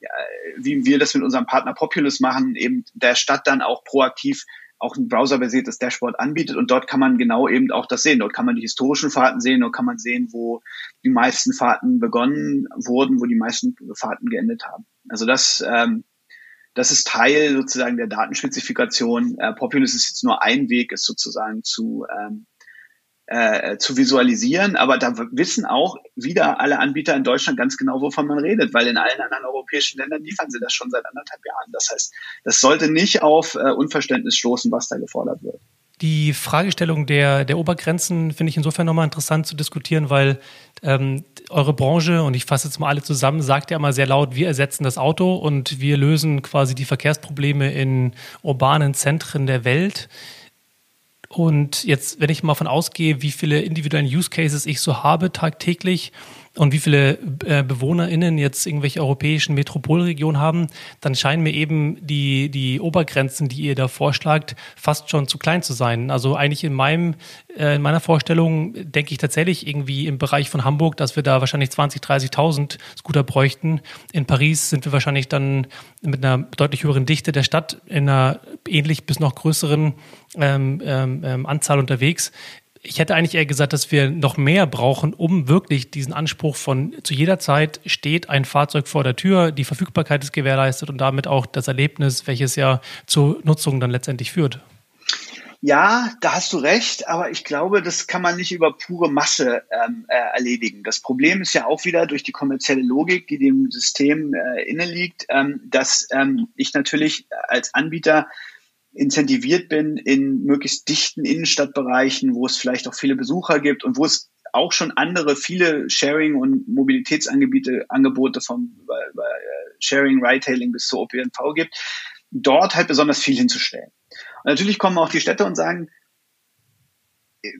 Speaker 2: wie wir das mit unserem Partner Populous machen, eben der Stadt dann auch proaktiv auch ein browserbasiertes Dashboard anbietet und dort kann man genau eben auch das sehen. Dort kann man die historischen Fahrten sehen, dort kann man sehen, wo die meisten Fahrten begonnen wurden, wo die meisten Fahrten geendet haben. Also das, ähm, das ist Teil sozusagen der Datenspezifikation. Äh, Populous ist jetzt nur ein Weg, es sozusagen zu ähm, äh, zu visualisieren, aber da wissen auch wieder alle Anbieter in Deutschland ganz genau, wovon man redet, weil in allen anderen europäischen Ländern liefern sie das schon seit anderthalb Jahren. Das heißt, das sollte nicht auf äh, Unverständnis stoßen, was da gefordert wird.
Speaker 1: Die Fragestellung der, der Obergrenzen finde ich insofern nochmal interessant zu diskutieren, weil ähm, eure Branche, und ich fasse jetzt mal alle zusammen, sagt ja immer sehr laut, wir ersetzen das Auto und wir lösen quasi die Verkehrsprobleme in urbanen Zentren der Welt. Und jetzt, wenn ich mal von ausgehe, wie viele individuellen Use Cases ich so habe tagtäglich, und wie viele äh, BewohnerInnen jetzt irgendwelche europäischen Metropolregionen haben, dann scheinen mir eben die, die Obergrenzen, die ihr da vorschlagt, fast schon zu klein zu sein. Also eigentlich in meinem, äh, in meiner Vorstellung denke ich tatsächlich irgendwie im Bereich von Hamburg, dass wir da wahrscheinlich 20, 30.000 Scooter bräuchten. In Paris sind wir wahrscheinlich dann mit einer deutlich höheren Dichte der Stadt in einer ähnlich bis noch größeren ähm, ähm, ähm Anzahl unterwegs ich hätte eigentlich eher gesagt, dass wir noch mehr brauchen, um wirklich diesen Anspruch von zu jeder Zeit steht ein Fahrzeug vor der Tür, die Verfügbarkeit ist gewährleistet und damit auch das Erlebnis, welches ja zur Nutzung dann letztendlich führt.
Speaker 2: Ja, da hast du recht, aber ich glaube, das kann man nicht über pure Masse ähm, äh, erledigen. Das Problem ist ja auch wieder durch die kommerzielle Logik, die dem System äh, inne liegt, ähm, dass ähm, ich natürlich als Anbieter incentiviert bin in möglichst dichten Innenstadtbereichen, wo es vielleicht auch viele Besucher gibt und wo es auch schon andere, viele Sharing- und Mobilitätsangebote Angebote vom äh, Sharing, Retailing bis zur OPNV gibt, dort halt besonders viel hinzustellen. Und natürlich kommen auch die Städte und sagen,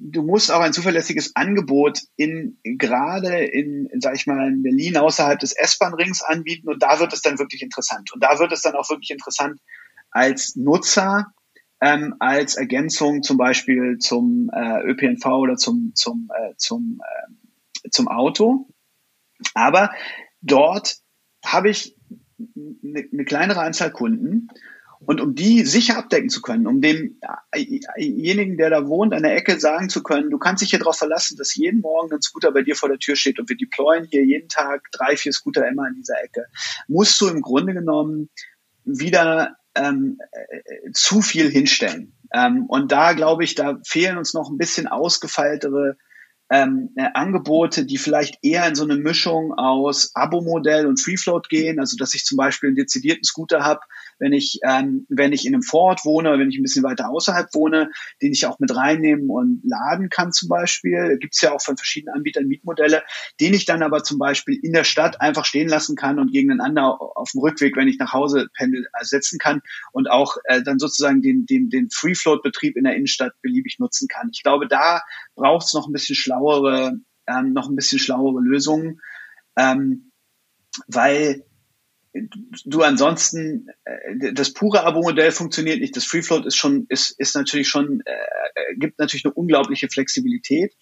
Speaker 2: du musst auch ein zuverlässiges Angebot in gerade in, sag ich mal, in Berlin außerhalb des S-Bahn-Rings anbieten und da wird es dann wirklich interessant. Und da wird es dann auch wirklich interessant, als Nutzer ähm, als Ergänzung zum Beispiel zum äh, ÖPNV oder zum, zum, äh, zum, äh, zum Auto. Aber dort habe ich eine, eine kleinere Anzahl Kunden und um die sicher abdecken zu können, um demjenigen, der da wohnt, an der Ecke sagen zu können, du kannst dich hier darauf verlassen, dass jeden Morgen ein Scooter bei dir vor der Tür steht und wir deployen hier jeden Tag drei, vier Scooter immer an dieser Ecke, musst du im Grunde genommen wieder ähm, äh, zu viel hinstellen. Ähm, und da glaube ich, da fehlen uns noch ein bisschen ausgefeiltere ähm, äh, Angebote, die vielleicht eher in so eine Mischung aus Abo-Modell und Free Float gehen, also dass ich zum Beispiel einen dezidierten Scooter habe, wenn ich, ähm, wenn ich in einem Vorort wohne, wenn ich ein bisschen weiter außerhalb wohne, den ich auch mit reinnehmen und laden kann zum Beispiel. Gibt es ja auch von verschiedenen Anbietern Mietmodelle, den ich dann aber zum Beispiel in der Stadt einfach stehen lassen kann und gegeneinander auf dem Rückweg, wenn ich nach Hause pendel, ersetzen kann und auch äh, dann sozusagen den, den, den Free-Float-Betrieb in der Innenstadt beliebig nutzen kann. Ich glaube, da braucht es noch ein bisschen schlauere, ähm, noch ein bisschen schlauere Lösungen, ähm, weil du ansonsten äh, das pure Abo-Modell funktioniert nicht. Das Free Float ist schon ist ist natürlich schon äh, gibt natürlich eine unglaubliche Flexibilität.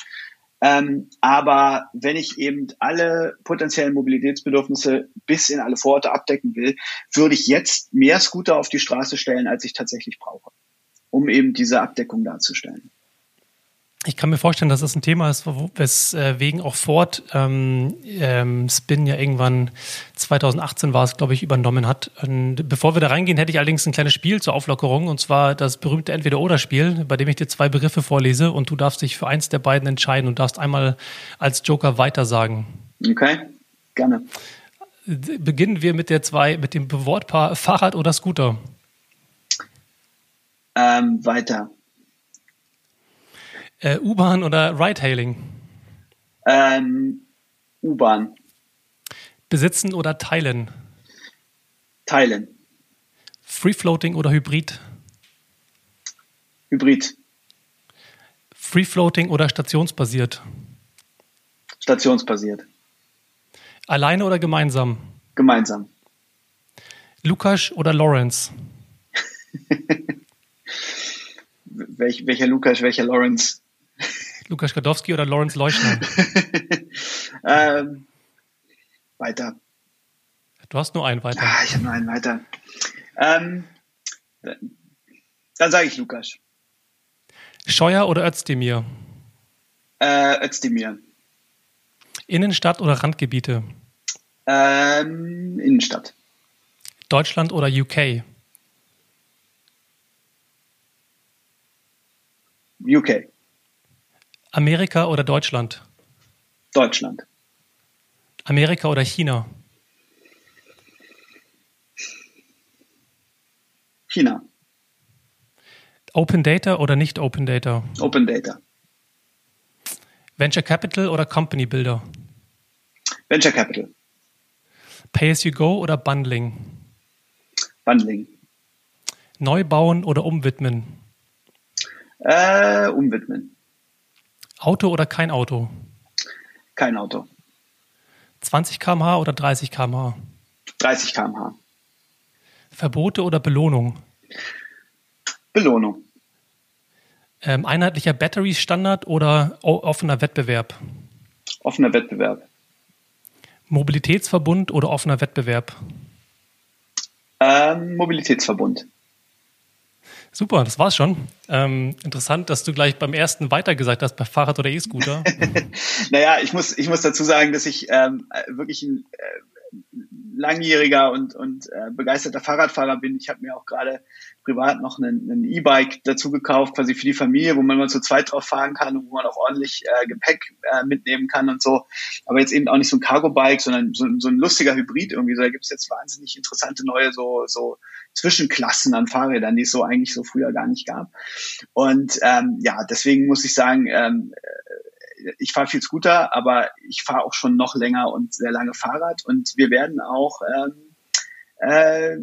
Speaker 2: Ähm, aber wenn ich eben alle potenziellen Mobilitätsbedürfnisse bis in alle Vororte abdecken will, würde ich jetzt mehr Scooter auf die Straße stellen, als ich tatsächlich brauche, um eben diese Abdeckung darzustellen.
Speaker 1: Ich kann mir vorstellen, dass das ein Thema ist, weswegen auch Ford ähm, ähm, Spin ja irgendwann 2018 war es, glaube ich, übernommen hat. Und bevor wir da reingehen, hätte ich allerdings ein kleines Spiel zur Auflockerung und zwar das berühmte Entweder-Oder-Spiel, bei dem ich dir zwei Begriffe vorlese und du darfst dich für eins der beiden entscheiden und darfst einmal als Joker weitersagen.
Speaker 2: Okay, gerne.
Speaker 1: Beginnen wir mit der zwei, mit dem Wortpaar Fahrrad oder Scooter.
Speaker 2: Ähm, weiter.
Speaker 1: Äh, U-Bahn oder Ride-Hailing?
Speaker 2: Ähm, U-Bahn.
Speaker 1: Besitzen oder teilen?
Speaker 2: Teilen.
Speaker 1: Free-Floating oder Hybrid?
Speaker 2: Hybrid.
Speaker 1: Free-Floating oder stationsbasiert?
Speaker 2: Stationsbasiert.
Speaker 1: Alleine oder gemeinsam?
Speaker 2: Gemeinsam.
Speaker 1: Lukas oder Lawrence?
Speaker 2: Welch, welcher Lukas, welcher Lawrence?
Speaker 1: Lukas Gadowski oder Lawrence Leuschner?
Speaker 2: ähm, weiter.
Speaker 1: Du hast nur einen weiter.
Speaker 2: Ah, ich habe nur einen weiter. Ähm, dann sage ich Lukas.
Speaker 1: Scheuer oder Özdemir?
Speaker 2: Äh, Özdemir.
Speaker 1: Innenstadt oder Randgebiete?
Speaker 2: Ähm, Innenstadt.
Speaker 1: Deutschland oder UK?
Speaker 2: UK.
Speaker 1: Amerika oder Deutschland?
Speaker 2: Deutschland.
Speaker 1: Amerika oder China?
Speaker 2: China.
Speaker 1: Open Data oder nicht Open Data?
Speaker 2: Open Data.
Speaker 1: Venture Capital oder Company Builder?
Speaker 2: Venture Capital.
Speaker 1: Pay as you go oder Bundling?
Speaker 2: Bundling.
Speaker 1: Neu bauen oder umwidmen?
Speaker 2: Äh, umwidmen.
Speaker 1: Auto oder kein Auto?
Speaker 2: Kein Auto.
Speaker 1: 20 km/h oder 30 km/h?
Speaker 2: 30 km/h.
Speaker 1: Verbote oder Belohnung?
Speaker 2: Belohnung.
Speaker 1: Ähm, einheitlicher Battery-Standard oder offener Wettbewerb?
Speaker 2: Offener Wettbewerb.
Speaker 1: Mobilitätsverbund oder offener Wettbewerb?
Speaker 2: Ähm, Mobilitätsverbund.
Speaker 1: Super, das war's schon. Ähm, interessant, dass du gleich beim ersten weitergesagt hast, bei Fahrrad oder E-Scooter.
Speaker 2: naja, ich muss, ich muss dazu sagen, dass ich ähm, wirklich ein äh, langjähriger und, und äh, begeisterter Fahrradfahrer bin. Ich habe mir auch gerade privat noch einen E-Bike dazu gekauft, quasi für die Familie, wo man mal zu zweit drauf fahren kann und wo man auch ordentlich äh, Gepäck äh, mitnehmen kann und so. Aber jetzt eben auch nicht so ein Cargo-Bike, sondern so, so ein lustiger Hybrid irgendwie. So, da gibt's jetzt wahnsinnig interessante neue so, so Zwischenklassen an Fahrrädern, die es so eigentlich so früher gar nicht gab. Und ähm, ja, deswegen muss ich sagen, ähm, äh, ich fahre viel Scooter, aber ich fahre auch schon noch länger und sehr lange Fahrrad. Und wir werden auch ähm, äh,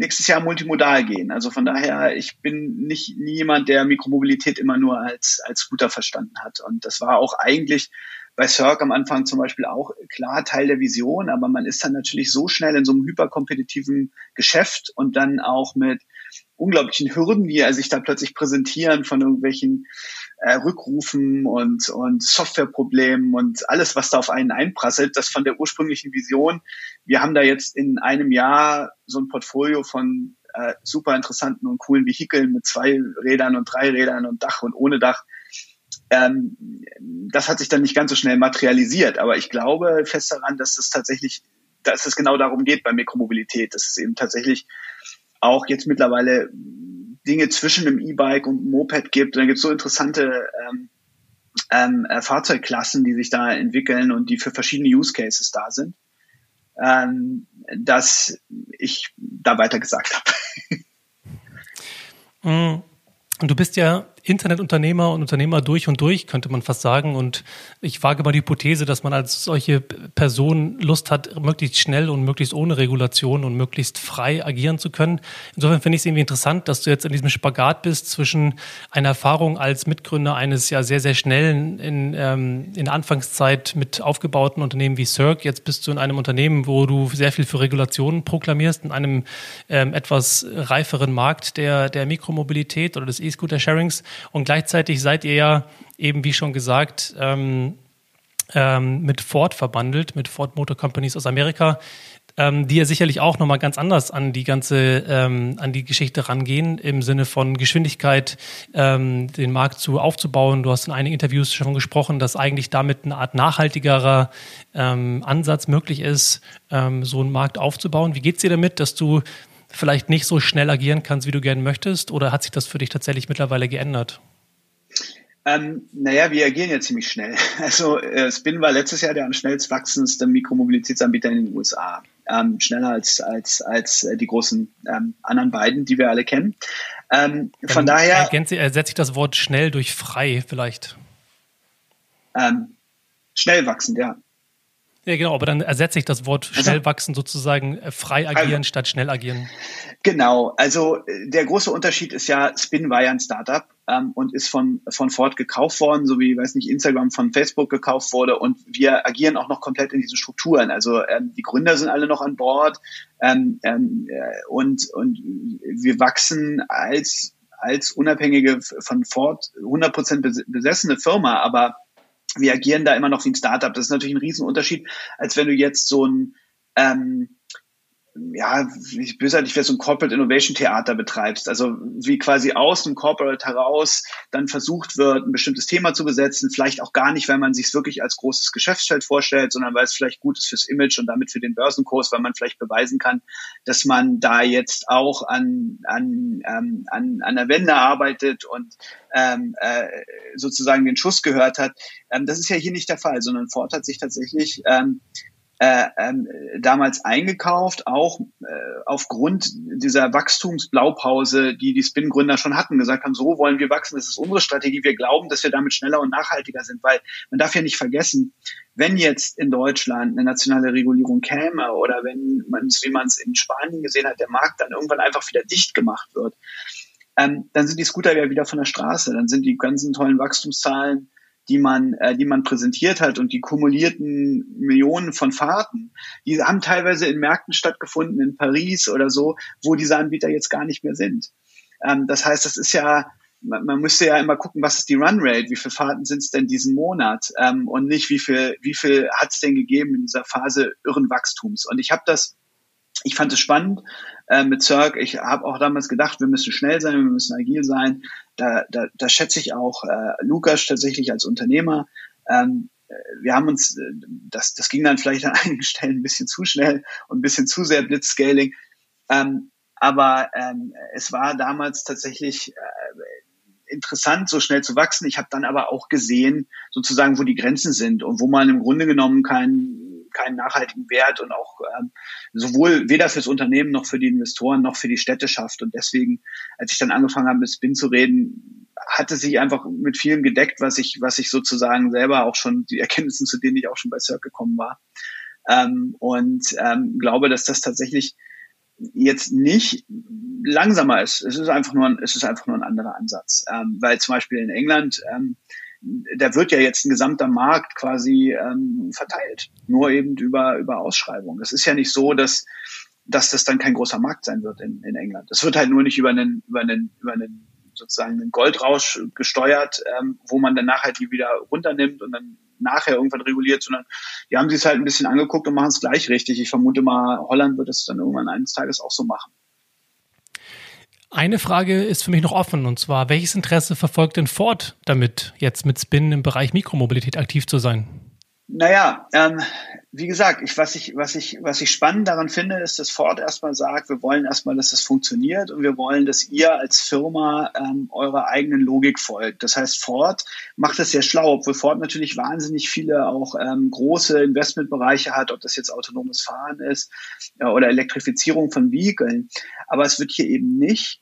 Speaker 2: nächstes Jahr multimodal gehen. Also von daher, ich bin nicht nie jemand, der Mikromobilität immer nur als, als Scooter verstanden hat. Und das war auch eigentlich bei Cirque am Anfang zum Beispiel auch klar Teil der Vision, aber man ist dann natürlich so schnell in so einem hyperkompetitiven Geschäft und dann auch mit unglaublichen Hürden, die sich da plötzlich präsentieren von irgendwelchen äh, Rückrufen und, und Softwareproblemen und alles, was da auf einen einprasselt, das von der ursprünglichen Vision. Wir haben da jetzt in einem Jahr so ein Portfolio von äh, super interessanten und coolen Vehikeln mit zwei Rädern und drei Rädern und Dach und ohne Dach. Ähm, das hat sich dann nicht ganz so schnell materialisiert, aber ich glaube fest daran, dass es tatsächlich, dass es genau darum geht bei Mikromobilität, dass es eben tatsächlich auch jetzt mittlerweile Dinge zwischen dem E-Bike und dem Moped gibt. Und dann gibt es so interessante ähm, ähm, äh, Fahrzeugklassen, die sich da entwickeln und die für verschiedene Use Cases da sind, ähm, dass ich da weiter gesagt habe.
Speaker 1: Mm. Und du bist ja Internetunternehmer und Unternehmer durch und durch, könnte man fast sagen. Und ich wage mal die Hypothese, dass man als solche Person Lust hat, möglichst schnell und möglichst ohne Regulation und möglichst frei agieren zu können. Insofern finde ich es irgendwie interessant, dass du jetzt in diesem Spagat bist zwischen einer Erfahrung als Mitgründer eines ja sehr, sehr schnellen, in, ähm, in Anfangszeit mit aufgebauten Unternehmen wie Cirque. Jetzt bist du in einem Unternehmen, wo du sehr viel für Regulationen proklamierst, in einem ähm, etwas reiferen Markt der, der Mikromobilität oder des E-Scooter-Sharings. Und gleichzeitig seid ihr ja eben, wie schon gesagt, ähm, ähm, mit Ford verbandelt, mit Ford Motor Companies aus Amerika, ähm, die ja sicherlich auch nochmal ganz anders an die ganze, ähm, an die Geschichte rangehen, im Sinne von Geschwindigkeit, ähm, den Markt zu aufzubauen. Du hast in einigen Interviews schon gesprochen, dass eigentlich damit eine Art nachhaltigerer ähm, Ansatz möglich ist, ähm, so einen Markt aufzubauen. Wie geht's dir damit, dass du vielleicht nicht so schnell agieren kannst, wie du gerne möchtest? Oder hat sich das für dich tatsächlich mittlerweile geändert?
Speaker 2: Ähm, naja, wir agieren ja ziemlich schnell. Also äh, Spin war letztes Jahr der am schnellst wachsendste Mikromobilitätsanbieter in den USA. Ähm, schneller als, als, als äh, die großen ähm, anderen beiden, die wir alle kennen. Ähm, von daher.
Speaker 1: Ergänze, ersetze ich das Wort schnell durch frei vielleicht.
Speaker 2: Ähm, schnell wachsend, ja.
Speaker 1: Ja, genau, aber dann ersetze ich das Wort also schnell wachsen sozusagen äh, frei agieren also, statt schnell agieren.
Speaker 2: Genau, also äh, der große Unterschied ist ja, Spin war ja ein Startup ähm, und ist von, von Ford gekauft worden, so wie, weiß nicht, Instagram von Facebook gekauft wurde und wir agieren auch noch komplett in diesen Strukturen. Also ähm, die Gründer sind alle noch an Bord ähm, ähm, äh, und, und wir wachsen als, als unabhängige von Ford 100% besessene Firma, aber wir agieren da immer noch wie ein Startup. Das ist natürlich ein Riesenunterschied, als wenn du jetzt so ein ähm, ja, wie bösartig wäre so ein Corporate Innovation Theater betreibst. Also wie quasi aus dem Corporate heraus dann versucht wird, ein bestimmtes Thema zu besetzen. Vielleicht auch gar nicht, weil man sich es wirklich als großes Geschäftsfeld vorstellt, sondern weil es vielleicht gut ist fürs Image und damit für den Börsenkurs, weil man vielleicht beweisen kann, dass man da jetzt auch an, an, ähm, an, an der Wende arbeitet und ähm, äh, sozusagen den Schuss gehört hat. Ähm, das ist ja hier nicht der Fall, sondern Ford hat sich tatsächlich ähm, äh, ähm, damals eingekauft, auch äh, aufgrund dieser Wachstumsblaupause, die die Spin-Gründer schon hatten, gesagt haben, so wollen wir wachsen, das ist unsere Strategie, wir glauben, dass wir damit schneller und nachhaltiger sind, weil man darf ja nicht vergessen, wenn jetzt in Deutschland eine nationale Regulierung käme oder wenn man wie man es in Spanien gesehen hat, der Markt dann irgendwann einfach wieder dicht gemacht wird, ähm, dann sind die Scooter ja wieder von der Straße, dann sind die ganzen tollen Wachstumszahlen die man, äh, die man präsentiert hat und die kumulierten Millionen von Fahrten, die haben teilweise in Märkten stattgefunden, in Paris oder so, wo diese Anbieter jetzt gar nicht mehr sind. Ähm, das heißt, das ist ja, man, man müsste ja immer gucken, was ist die Runrate, wie viele Fahrten sind es denn diesen Monat ähm, und nicht, wie viel, wie viel hat es denn gegeben in dieser Phase irren Wachstums. Und ich habe das ich fand es spannend äh, mit Cirque. Ich habe auch damals gedacht, wir müssen schnell sein, wir müssen agil sein. Da, da, da schätze ich auch äh, Lukas tatsächlich als Unternehmer. Ähm, äh, wir haben uns, äh, das, das ging dann vielleicht an einigen Stellen ein bisschen zu schnell und ein bisschen zu sehr Blitzscaling. Ähm, aber ähm, es war damals tatsächlich äh, interessant, so schnell zu wachsen. Ich habe dann aber auch gesehen, sozusagen, wo die Grenzen sind und wo man im Grunde genommen keinen keinen nachhaltigen Wert und auch ähm, sowohl weder fürs Unternehmen noch für die Investoren noch für die Städte schafft. Und deswegen, als ich dann angefangen habe, mit Spin zu reden, hatte sich einfach mit vielem gedeckt, was ich, was ich sozusagen selber auch schon, die Erkenntnisse, zu denen ich auch schon bei Cirque gekommen war. Ähm, und ähm, glaube, dass das tatsächlich jetzt nicht langsamer ist. Es ist einfach nur ein, es ist einfach nur ein anderer Ansatz. Ähm, weil zum Beispiel in England ähm, da wird ja jetzt ein gesamter Markt quasi ähm, verteilt, nur eben über, über Ausschreibung. Es ist ja nicht so, dass dass das dann kein großer Markt sein wird in, in England. Es wird halt nur nicht über einen, über einen, über einen sozusagen einen Goldrausch gesteuert, ähm, wo man dann nachher die wieder runternimmt und dann nachher irgendwann reguliert, sondern die haben sich es halt ein bisschen angeguckt und machen es gleich richtig. Ich vermute mal, Holland wird es dann irgendwann eines Tages auch so machen.
Speaker 1: Eine Frage ist für mich noch offen und zwar, welches Interesse verfolgt denn Ford damit, jetzt mit Spin im Bereich Mikromobilität aktiv zu sein?
Speaker 2: Naja, ähm, wie gesagt, ich, was, ich, was, ich, was ich spannend daran finde, ist, dass Ford erstmal sagt, wir wollen erstmal, dass das funktioniert und wir wollen, dass ihr als Firma ähm, eurer eigenen Logik folgt. Das heißt, Ford macht das sehr schlau, obwohl Ford natürlich wahnsinnig viele auch ähm, große Investmentbereiche hat, ob das jetzt autonomes Fahren ist äh, oder Elektrifizierung von Vehikeln. Aber es wird hier eben nicht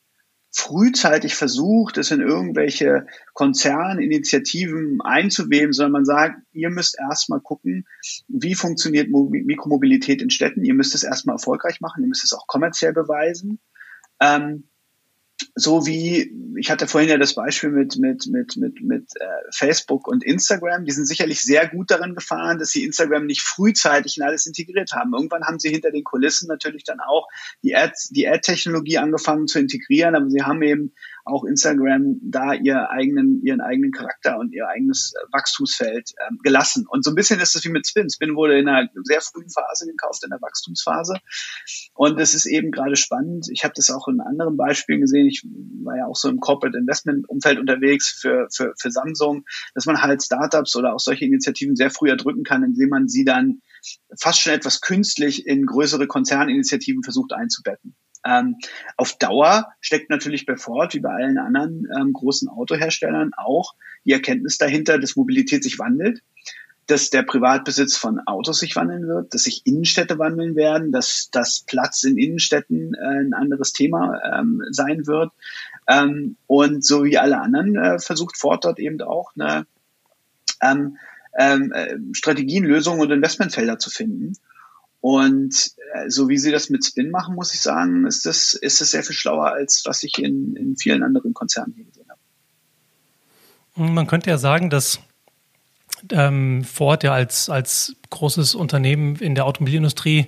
Speaker 2: frühzeitig versucht, es in irgendwelche Konzerninitiativen einzuweben, sondern man sagt, ihr müsst erstmal gucken, wie funktioniert Mikromobilität in Städten. Ihr müsst es erstmal erfolgreich machen, ihr müsst es auch kommerziell beweisen. Ähm, so wie, ich hatte vorhin ja das Beispiel mit, mit, mit, mit, mit äh, Facebook und Instagram, die sind sicherlich sehr gut darin gefahren, dass sie Instagram nicht frühzeitig in alles integriert haben. Irgendwann haben sie hinter den Kulissen natürlich dann auch die Ad, die Ad-Technologie angefangen zu integrieren, aber sie haben eben auch Instagram da ihr eigenen, ihren eigenen Charakter und ihr eigenes äh, Wachstumsfeld ähm, gelassen. Und so ein bisschen ist es wie mit Spin. Spin wurde in einer sehr frühen Phase gekauft, in der Wachstumsphase. Und es ist eben gerade spannend. Ich habe das auch in anderen Beispielen gesehen. Ich war ja auch so im Corporate Investment Umfeld unterwegs für, für, für Samsung, dass man halt Startups oder auch solche Initiativen sehr früh erdrücken kann, indem man sie dann fast schon etwas künstlich in größere Konzerninitiativen versucht einzubetten. Ähm, auf Dauer steckt natürlich bei Ford wie bei allen anderen ähm, großen Autoherstellern auch die Erkenntnis dahinter, dass Mobilität sich wandelt, dass der Privatbesitz von Autos sich wandeln wird, dass sich Innenstädte wandeln werden, dass das Platz in Innenstädten äh, ein anderes Thema ähm, sein wird. Ähm, und so wie alle anderen äh, versucht Ford dort eben auch eine ähm, ähm, äh, Strategien, Lösungen und Investmentfelder zu finden. Und äh, so wie sie das mit Spin machen, muss ich sagen, ist das, ist das sehr viel schlauer, als was ich in, in vielen anderen Konzernen gesehen habe.
Speaker 1: Man könnte ja sagen, dass ähm, Ford ja als, als großes Unternehmen in der Automobilindustrie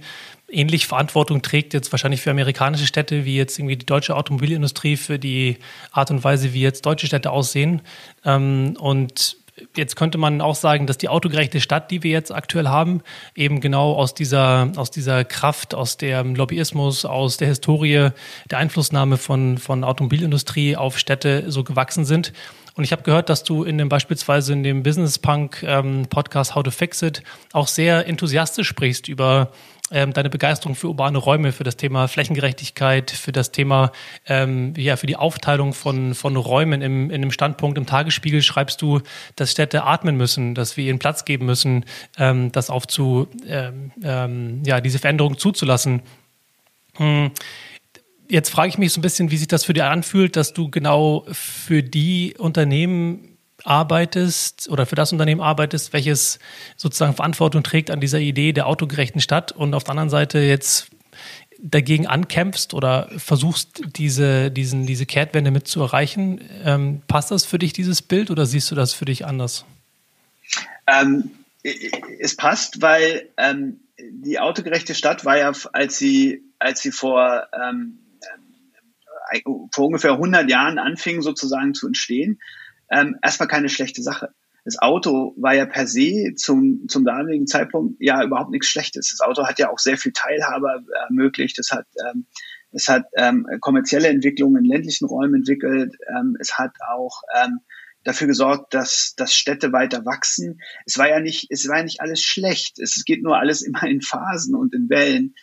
Speaker 1: ähnlich Verantwortung trägt, jetzt wahrscheinlich für amerikanische Städte, wie jetzt irgendwie die deutsche Automobilindustrie für die Art und Weise, wie jetzt deutsche Städte aussehen. Ähm, und jetzt könnte man auch sagen, dass die autogerechte Stadt, die wir jetzt aktuell haben, eben genau aus dieser, aus dieser Kraft, aus dem Lobbyismus, aus der Historie, der Einflussnahme von, von Automobilindustrie auf Städte so gewachsen sind. Und ich habe gehört, dass du in dem beispielsweise in dem Business Punk ähm, Podcast How to Fix It auch sehr enthusiastisch sprichst über ähm, deine Begeisterung für urbane Räume, für das Thema Flächengerechtigkeit, für das Thema, ähm, ja, für die Aufteilung von, von Räumen im, in einem Standpunkt im Tagesspiegel schreibst du, dass Städte atmen müssen, dass wir ihnen Platz geben müssen, ähm, das aufzu, ähm, ähm, ja, diese Veränderung zuzulassen. Hm. Jetzt frage ich mich so ein bisschen, wie sich das für dich anfühlt, dass du genau für die Unternehmen arbeitest oder für das Unternehmen arbeitest, welches sozusagen Verantwortung trägt an dieser Idee der autogerechten Stadt und auf der anderen Seite jetzt dagegen ankämpfst oder versuchst, diese, diesen, diese Kehrtwende mit zu erreichen. Ähm, passt das für dich, dieses Bild, oder siehst du das für dich anders?
Speaker 2: Ähm, es passt, weil ähm, die autogerechte Stadt war ja, als sie, als sie vor, ähm, äh, vor ungefähr 100 Jahren anfing sozusagen zu entstehen, ähm, erstmal keine schlechte Sache. Das Auto war ja per se zum, zum damaligen Zeitpunkt ja überhaupt nichts Schlechtes. Das Auto hat ja auch sehr viel Teilhabe ermöglicht. Es hat, ähm, es hat ähm, kommerzielle Entwicklungen in ländlichen Räumen entwickelt. Ähm, es hat auch ähm, dafür gesorgt, dass, dass Städte weiter wachsen. Es war ja nicht, es war ja nicht alles schlecht. Es geht nur alles immer in Phasen und in Wellen.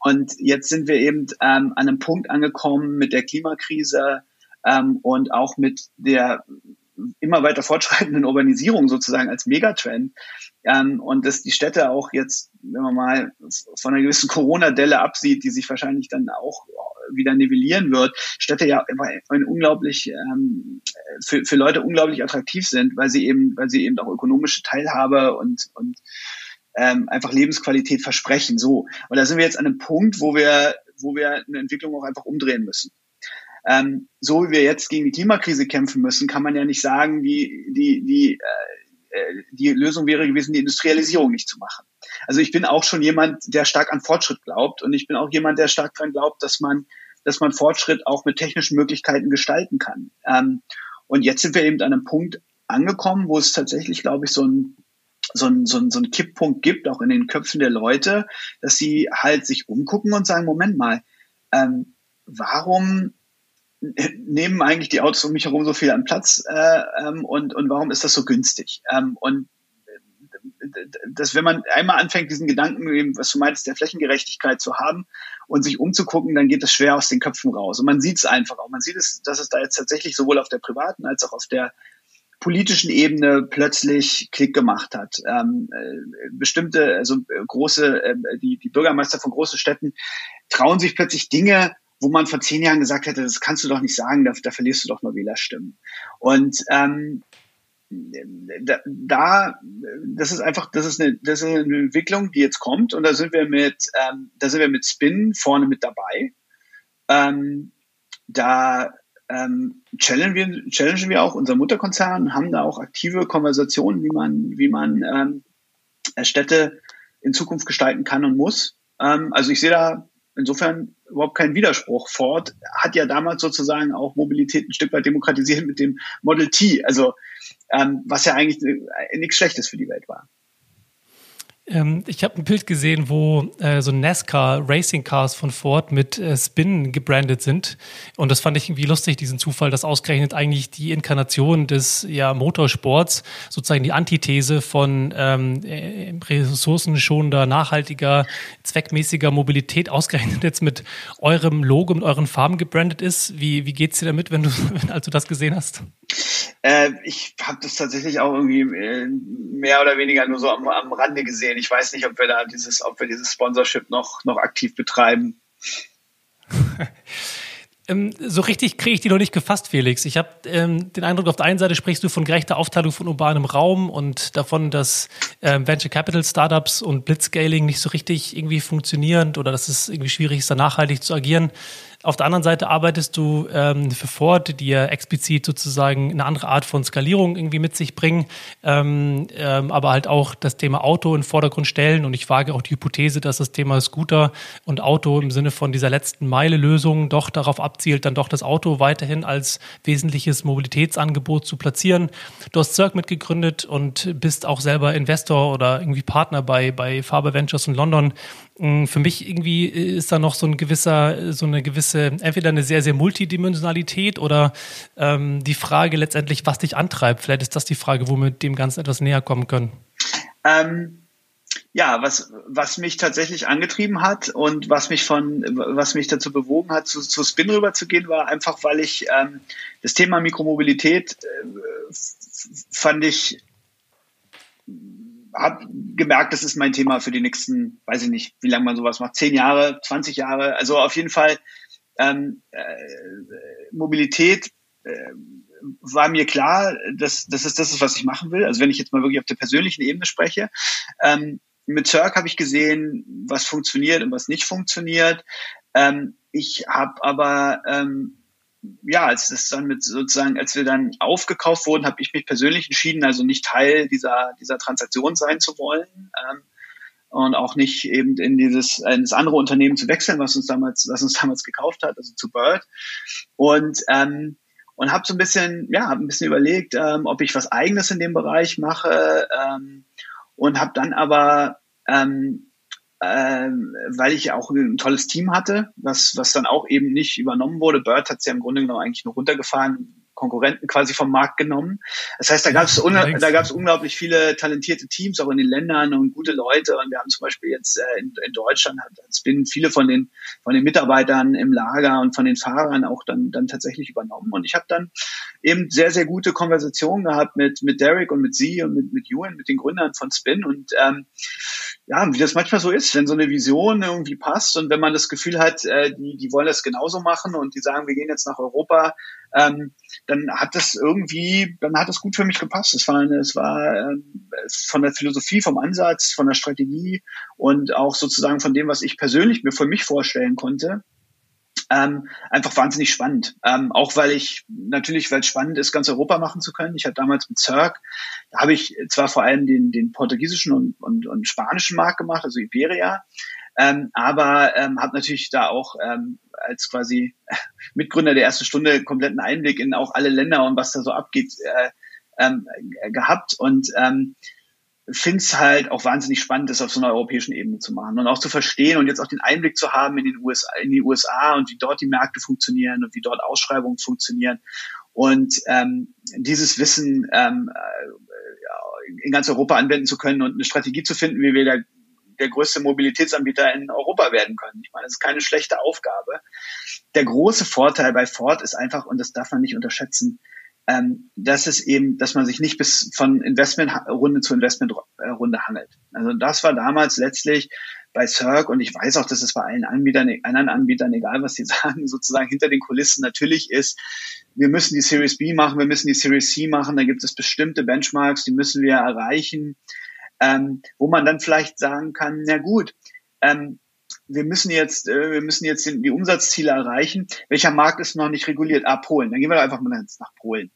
Speaker 2: Und jetzt sind wir eben ähm, an einem Punkt angekommen mit der Klimakrise ähm, und auch mit der immer weiter fortschreitenden Urbanisierung sozusagen als Megatrend. Ähm, und dass die Städte auch jetzt, wenn man mal von einer gewissen Corona-Delle absieht, die sich wahrscheinlich dann auch wieder nivellieren wird, Städte ja ein unglaublich ähm, für, für Leute unglaublich attraktiv sind, weil sie eben, weil sie eben auch ökonomische Teilhabe und, und ähm, einfach Lebensqualität versprechen. So. Und da sind wir jetzt an einem Punkt, wo wir, wo wir eine Entwicklung auch einfach umdrehen müssen. Ähm, so wie wir jetzt gegen die Klimakrise kämpfen müssen, kann man ja nicht sagen, die, die, die, äh, die Lösung wäre gewesen, die Industrialisierung nicht zu machen. also ich bin auch schon jemand, der stark an Fortschritt glaubt und ich bin auch jemand, der stark daran glaubt, dass man, dass man Fortschritt auch mit technischen Möglichkeiten gestalten kann. Ähm, und jetzt sind wir eben an einem Punkt angekommen, wo es tatsächlich, glaube ich, so ein so ein, so, ein, so ein Kipppunkt gibt, auch in den Köpfen der Leute, dass sie halt sich umgucken und sagen, Moment mal, ähm, warum nehmen eigentlich die Autos um mich herum so viel an Platz äh, ähm, und, und warum ist das so günstig? Ähm, und dass wenn man einmal anfängt, diesen Gedanken, was du meinst, der Flächengerechtigkeit zu haben und sich umzugucken, dann geht das schwer aus den Köpfen raus. Und man sieht es einfach auch. Man sieht es, dass es da jetzt tatsächlich sowohl auf der privaten als auch auf der politischen Ebene plötzlich Klick gemacht hat. Ähm, äh, bestimmte, also äh, große, äh, die, die Bürgermeister von großen Städten trauen sich plötzlich Dinge, wo man vor zehn Jahren gesagt hätte, das kannst du doch nicht sagen, da, da verlierst du doch nur Wählerstimmen. Und ähm, da, da, das ist einfach, das ist eine, das ist eine Entwicklung, die jetzt kommt und da sind wir mit, ähm, da sind wir mit Spin vorne mit dabei. Ähm, da ähm, challengen, wir, challengen wir auch unser Mutterkonzern, haben da auch aktive Konversationen, wie man, wie man ähm, Städte in Zukunft gestalten kann und muss. Ähm, also ich sehe da insofern überhaupt keinen Widerspruch. Ford hat ja damals sozusagen auch Mobilität ein Stück weit demokratisiert mit dem Model T, also ähm, was ja eigentlich äh, nichts Schlechtes für die Welt war.
Speaker 1: Ähm, ich habe ein Bild gesehen, wo äh, so NASCAR Racing Cars von Ford mit äh, Spin gebrandet sind. Und das fand ich irgendwie lustig, diesen Zufall, dass ausgerechnet eigentlich die Inkarnation des ja, Motorsports, sozusagen die Antithese von ähm, äh, ressourcenschonender, nachhaltiger, zweckmäßiger Mobilität ausgerechnet jetzt mit eurem Logo, mit euren Farben gebrandet ist. Wie, wie geht's dir damit, wenn du, als du das gesehen hast?
Speaker 2: Äh, ich habe das tatsächlich auch irgendwie äh, mehr oder weniger nur so am, am Rande gesehen. Ich weiß nicht, ob wir da dieses, ob wir dieses Sponsorship noch, noch aktiv betreiben.
Speaker 1: Ähm, so richtig kriege ich die noch nicht gefasst, Felix. Ich habe ähm, den Eindruck, auf der einen Seite sprichst du von gerechter Aufteilung von urbanem Raum und davon, dass ähm, Venture Capital Startups und Blitzscaling nicht so richtig irgendwie funktionieren oder dass es irgendwie schwierig ist, da nachhaltig zu agieren. Auf der anderen Seite arbeitest du ähm, für Ford, die ja explizit sozusagen eine andere Art von Skalierung irgendwie mit sich bringen, ähm, ähm, aber halt auch das Thema Auto in den Vordergrund stellen. Und ich wage auch die Hypothese, dass das Thema Scooter und Auto im Sinne von dieser letzten Meile-Lösung doch darauf abzielt, dann doch das Auto weiterhin als wesentliches Mobilitätsangebot zu platzieren. Du hast Cirque mitgegründet und bist auch selber Investor oder irgendwie Partner bei, bei Faber Ventures in London. Mm, für mich irgendwie ist da noch so ein gewisser, so eine gewisse, entweder eine sehr, sehr Multidimensionalität oder ähm, die Frage letztendlich, was dich antreibt. Vielleicht ist das die Frage, wo wir dem Ganzen etwas näher kommen können.
Speaker 2: Ähm, ja, was, was mich tatsächlich angetrieben hat und was mich von, was mich dazu bewogen hat, zu, zu Spin rüberzugehen, war einfach, weil ich ähm, das Thema Mikromobilität äh, fand ich habe gemerkt, das ist mein Thema für die nächsten, weiß ich nicht, wie lange man sowas macht, zehn Jahre, 20 Jahre. Also auf jeden Fall ähm, äh, Mobilität äh, war mir klar, dass, dass es das ist, was ich machen will. Also wenn ich jetzt mal wirklich auf der persönlichen Ebene spreche. Ähm, mit Cirque habe ich gesehen, was funktioniert und was nicht funktioniert. Ähm, ich habe aber ähm, ja, als das dann mit sozusagen, als wir dann aufgekauft wurden, habe ich mich persönlich entschieden, also nicht Teil dieser dieser Transaktion sein zu wollen ähm, und auch nicht eben in dieses in das andere Unternehmen zu wechseln, was uns damals was uns damals gekauft hat, also zu Bird. Und ähm, und habe so ein bisschen ja hab ein bisschen überlegt, ähm, ob ich was Eigenes in dem Bereich mache ähm, und habe dann aber ähm, ähm, weil ich ja auch ein tolles Team hatte, was, was dann auch eben nicht übernommen wurde. Bird hat es ja im Grunde genommen eigentlich nur runtergefahren, Konkurrenten quasi vom Markt genommen. Das heißt, da gab es da gab es unglaublich viele talentierte Teams auch in den Ländern und gute Leute. Und wir haben zum Beispiel jetzt äh, in, in Deutschland hat Spin viele von den von den Mitarbeitern im Lager und von den Fahrern auch dann dann tatsächlich übernommen. Und ich habe dann eben sehr sehr gute Konversationen gehabt mit mit Derek und mit Sie und mit mit Ewan, mit den Gründern von Spin und ähm, ja, wie das manchmal so ist, wenn so eine Vision irgendwie passt und wenn man das Gefühl hat, äh, die, die wollen das genauso machen und die sagen, wir gehen jetzt nach Europa, ähm, dann hat das irgendwie, dann hat das gut für mich gepasst. Es war, es war ähm, von der Philosophie, vom Ansatz, von der Strategie und auch sozusagen von dem, was ich persönlich mir für mich vorstellen konnte, ähm, einfach wahnsinnig spannend. Ähm, auch weil ich natürlich, weil es spannend ist, ganz Europa machen zu können. Ich habe damals mit Cirque, da habe ich zwar vor allem den, den portugiesischen und, und, und spanischen Markt gemacht, also Iberia, ähm, aber ähm, habe natürlich da auch ähm, als quasi Mitgründer der ersten Stunde kompletten Einblick in auch alle Länder und was da so abgeht äh, ähm, gehabt und ähm, finde es halt auch wahnsinnig spannend, das auf so einer europäischen Ebene zu machen und auch zu verstehen und jetzt auch den Einblick zu haben in den USA, in die USA und wie dort die Märkte funktionieren und wie dort Ausschreibungen funktionieren und ähm, dieses Wissen ähm, äh, in ganz Europa anwenden zu können und eine Strategie zu finden, wie wir der, der größte Mobilitätsanbieter in Europa werden können. Ich meine, das ist keine schlechte Aufgabe. Der große Vorteil bei Ford ist einfach, und das darf man nicht unterschätzen, ähm, dass es eben, dass man sich nicht bis von Investmentrunde zu Investmentrunde hangelt. Also das war damals letztlich bei Cirque und ich weiß auch, dass es bei allen Anbietern, anderen Anbietern, egal was die sagen, sozusagen hinter den Kulissen natürlich ist, wir müssen die Series B machen, wir müssen die Series C machen, da gibt es bestimmte Benchmarks, die müssen wir erreichen, ähm, wo man dann vielleicht sagen kann, na gut, ähm, wir müssen jetzt, äh, wir müssen jetzt die Umsatzziele erreichen. Welcher Markt ist noch nicht reguliert? Ah, Polen. Dann gehen wir doch einfach mal nach Polen.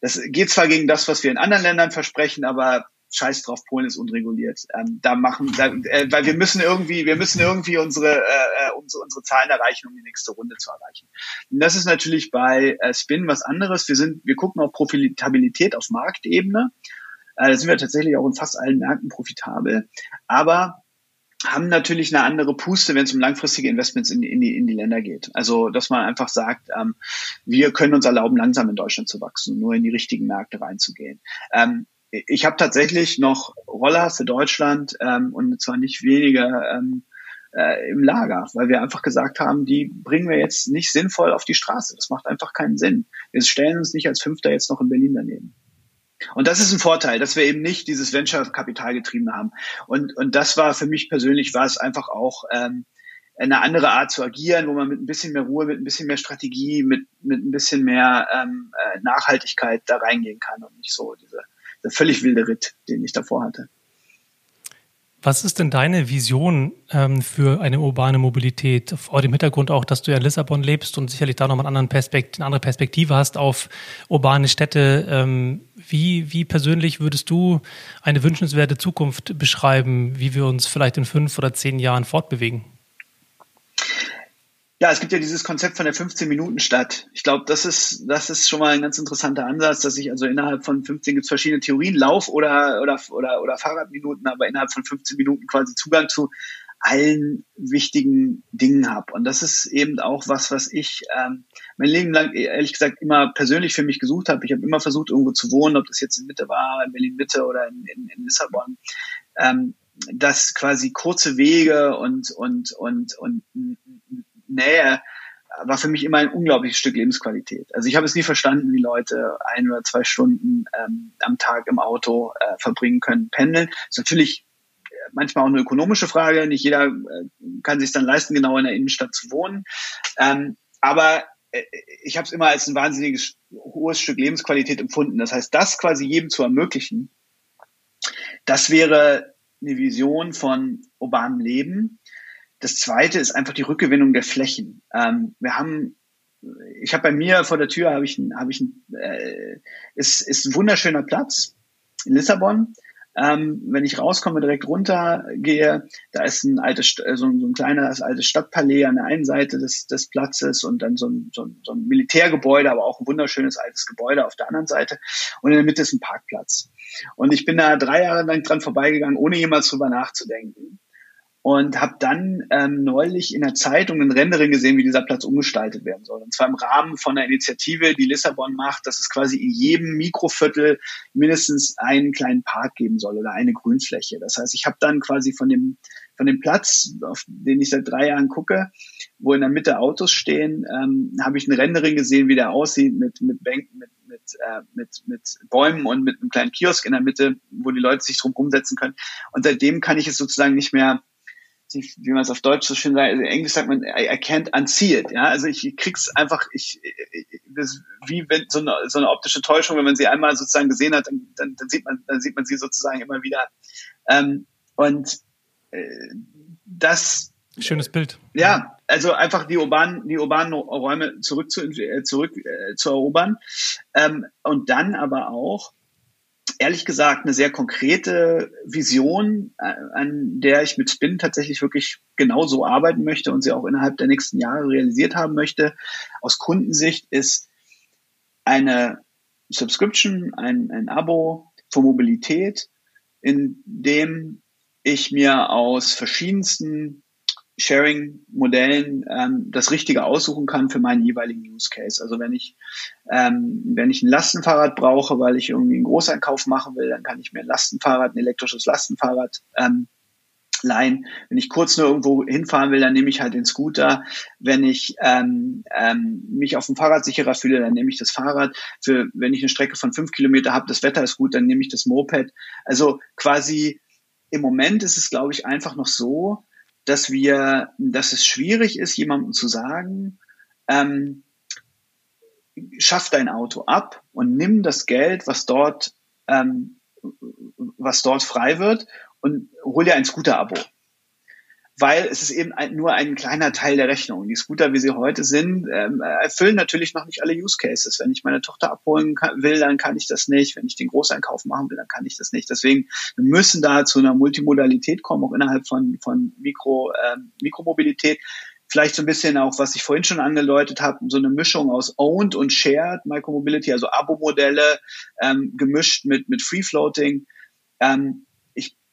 Speaker 2: Das geht zwar gegen das, was wir in anderen Ländern versprechen, aber Scheiß drauf, Polen ist unreguliert. Ähm, da machen, da, äh, weil wir müssen irgendwie, wir müssen irgendwie unsere, äh, äh, unsere, unsere Zahlen erreichen, um die nächste Runde zu erreichen. Und das ist natürlich bei äh, Spin was anderes. Wir sind, wir gucken auf Profitabilität auf Marktebene. Äh, da sind wir tatsächlich auch in fast allen Märkten profitabel. Aber haben natürlich eine andere Puste, wenn es um langfristige Investments in, in, die, in die Länder geht. Also, dass man einfach sagt, ähm, wir können uns erlauben, langsam in Deutschland zu wachsen, nur in die richtigen Märkte reinzugehen. Ähm, ich habe tatsächlich noch Roller für Deutschland ähm, und zwar nicht weniger ähm, äh, im Lager, weil wir einfach gesagt haben, die bringen wir jetzt nicht sinnvoll auf die Straße. Das macht einfach keinen Sinn. Wir stellen uns nicht als Fünfter jetzt noch in Berlin daneben. Und das ist ein Vorteil, dass wir eben nicht dieses Venture-Kapital getrieben haben. Und, und das war für mich persönlich, war es einfach auch ähm, eine andere Art zu agieren, wo man mit ein bisschen mehr Ruhe, mit ein bisschen mehr Strategie, mit, mit ein bisschen mehr ähm, äh, Nachhaltigkeit da reingehen kann und nicht so diese, völlig wilde Ritt, den ich davor hatte.
Speaker 1: Was ist denn deine Vision ähm, für eine urbane Mobilität? Vor dem Hintergrund auch, dass du ja in Lissabon lebst und sicherlich da nochmal einen Perspekt eine andere Perspektive hast auf urbane Städte. Ähm, wie, wie persönlich würdest du eine wünschenswerte Zukunft beschreiben, wie wir uns vielleicht in fünf oder zehn Jahren fortbewegen?
Speaker 2: Ja, es gibt ja dieses Konzept von der 15-Minuten-Stadt. Ich glaube, das ist, das ist schon mal ein ganz interessanter Ansatz, dass ich also innerhalb von 15 gibt es verschiedene Theorien, Lauf- oder, oder, oder, oder Fahrradminuten, aber innerhalb von 15 Minuten quasi Zugang zu allen wichtigen Dingen habe. Und das ist eben auch was, was ich ähm, mein Leben lang ehrlich gesagt immer persönlich für mich gesucht habe. Ich habe immer versucht, irgendwo zu wohnen, ob das jetzt in Mitte war, in Berlin Mitte oder in, in, in Lissabon. Ähm, dass quasi kurze Wege und und und und Nähe war für mich immer ein unglaubliches Stück Lebensqualität. Also ich habe es nie verstanden, wie Leute ein oder zwei Stunden ähm, am Tag im Auto äh, verbringen können, pendeln. Das ist natürlich äh, manchmal auch eine ökonomische Frage. Nicht jeder äh, kann sich dann leisten, genau in der Innenstadt zu wohnen. Ähm, aber äh, ich habe es immer als ein wahnsinniges hohes Stück Lebensqualität empfunden. Das heißt, das quasi jedem zu ermöglichen, das wäre eine Vision von urbanem Leben das zweite ist einfach die Rückgewinnung der Flächen. Ähm, wir haben, ich habe bei mir vor der Tür habe ich, habe ich, ein, äh, ist, ist ein wunderschöner Platz in Lissabon. Ähm, wenn ich rauskomme, direkt runter gehe, da ist ein altes, so ein, so ein kleines altes Stadtpalais an der einen Seite des, des Platzes und dann so ein, so, ein, so ein Militärgebäude, aber auch ein wunderschönes altes Gebäude auf der anderen Seite. Und in der Mitte ist ein Parkplatz. Und ich bin da drei Jahre lang dran vorbeigegangen, ohne jemals drüber nachzudenken und habe dann ähm, neulich in der Zeitung ein Rendering gesehen, wie dieser Platz umgestaltet werden soll. Und zwar im Rahmen von einer Initiative, die Lissabon macht, dass es quasi in jedem Mikroviertel mindestens einen kleinen Park geben soll oder eine Grünfläche. Das heißt, ich habe dann quasi von dem von dem Platz, auf den ich seit drei Jahren gucke, wo in der Mitte Autos stehen, ähm, habe ich ein Rendering gesehen, wie der aussieht mit mit Bänken, mit mit, äh, mit mit Bäumen und mit einem kleinen Kiosk in der Mitte, wo die Leute sich drum umsetzen können. Und seitdem kann ich es sozusagen nicht mehr wie man es auf Deutsch so schön sagt, also in Englisch sagt man, I, I can't unsee it. Ja, also ich krieg's einfach, ich, das, wie wenn so eine, so eine optische Täuschung, wenn man sie einmal sozusagen gesehen hat, dann, dann, dann sieht man, dann sieht man sie sozusagen immer wieder. Ähm, und äh, das
Speaker 1: Schönes Bild.
Speaker 2: Ja, also einfach die urbanen, die urbanen Räume zurück zu, äh, zurück äh, zu erobern. Ähm, und dann aber auch, ehrlich gesagt, eine sehr konkrete Vision, äh, an der ich mit Spin tatsächlich wirklich genauso arbeiten möchte und sie auch innerhalb der nächsten Jahre realisiert haben möchte. Aus Kundensicht ist eine Subscription, ein, ein Abo für Mobilität, in dem ich mir aus verschiedensten Sharing-Modellen ähm, das Richtige aussuchen kann für meinen jeweiligen Use Case. Also wenn ich, ähm, wenn ich ein Lastenfahrrad brauche, weil ich irgendwie einen Großeinkauf machen will, dann kann ich mir ein Lastenfahrrad, ein elektrisches Lastenfahrrad ähm, leihen. Wenn ich kurz nur irgendwo hinfahren will, dann nehme ich halt den Scooter. Wenn ich ähm, ähm, mich auf dem Fahrrad sicherer fühle, dann nehme ich das Fahrrad. Für wenn ich eine Strecke von fünf Kilometer habe, das Wetter ist gut, dann nehme ich das Moped. Also quasi im Moment ist es, glaube ich, einfach noch so, dass wir, dass es schwierig ist, jemandem zu sagen, ähm, schaff dein Auto ab und nimm das Geld, was dort, ähm, was dort frei wird und hol dir ein Scooter-Abo weil es ist eben ein, nur ein kleiner Teil der Rechnung. Die Scooter, wie sie heute sind, ähm, erfüllen natürlich noch nicht alle Use Cases. Wenn ich meine Tochter abholen kann, will, dann kann ich das nicht. Wenn ich den Großeinkauf machen will, dann kann ich das nicht. Deswegen wir müssen da zu einer Multimodalität kommen, auch innerhalb von, von Mikro, äh, Mikromobilität. Vielleicht so ein bisschen auch, was ich vorhin schon angedeutet habe, so eine Mischung aus Owned und Shared Micromobility, also Abo-Modelle ähm, gemischt mit, mit Free Floating. Ähm,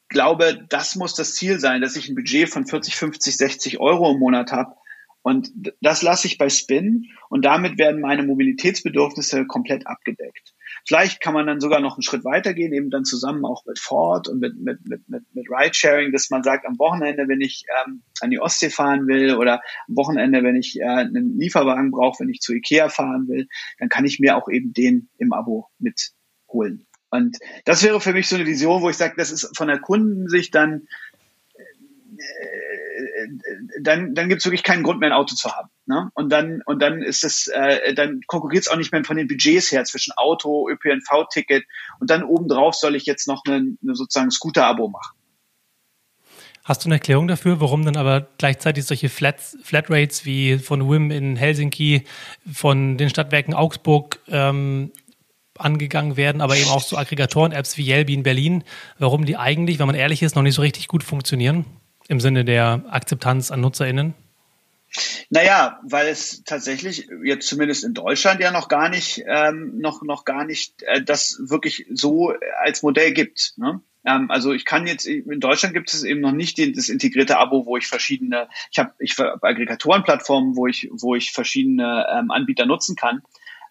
Speaker 2: glaube, das muss das Ziel sein, dass ich ein Budget von 40, 50, 60 Euro im Monat habe. Und das lasse ich bei Spin und damit werden meine Mobilitätsbedürfnisse komplett abgedeckt. Vielleicht kann man dann sogar noch einen Schritt weitergehen, eben dann zusammen auch mit Ford und mit, mit, mit, mit, mit Ridesharing, dass man sagt, am Wochenende, wenn ich ähm, an die Ostsee fahren will oder am Wochenende, wenn ich äh, einen Lieferwagen brauche, wenn ich zu Ikea fahren will, dann kann ich mir auch eben den im Abo mitholen. Und das wäre für mich so eine Vision, wo ich sage, das ist von der Kundensicht dann, äh, dann, dann gibt es wirklich keinen Grund mehr, ein Auto zu haben. Ne? Und dann, und dann ist es, äh, dann konkurriert es auch nicht mehr von den Budgets her zwischen Auto, ÖPNV-Ticket und dann obendrauf soll ich jetzt noch eine, eine sozusagen Scooter-Abo machen.
Speaker 1: Hast du eine Erklärung dafür, warum dann aber gleichzeitig solche Flat, Flatrates wie von WIM in Helsinki, von den Stadtwerken Augsburg ähm, angegangen werden, aber eben auch so Aggregatoren-Apps wie Yelby in Berlin, warum die eigentlich, wenn man ehrlich ist, noch nicht so richtig gut funktionieren im Sinne der Akzeptanz an NutzerInnen?
Speaker 2: Naja, weil es tatsächlich jetzt zumindest in Deutschland ja noch gar nicht, ähm, noch, noch gar nicht äh, das wirklich so als Modell gibt. Ne? Ähm, also ich kann jetzt, in Deutschland gibt es eben noch nicht das integrierte Abo, wo ich verschiedene, ich habe ich hab Aggregatorenplattformen, wo ich, wo ich verschiedene ähm, Anbieter nutzen kann.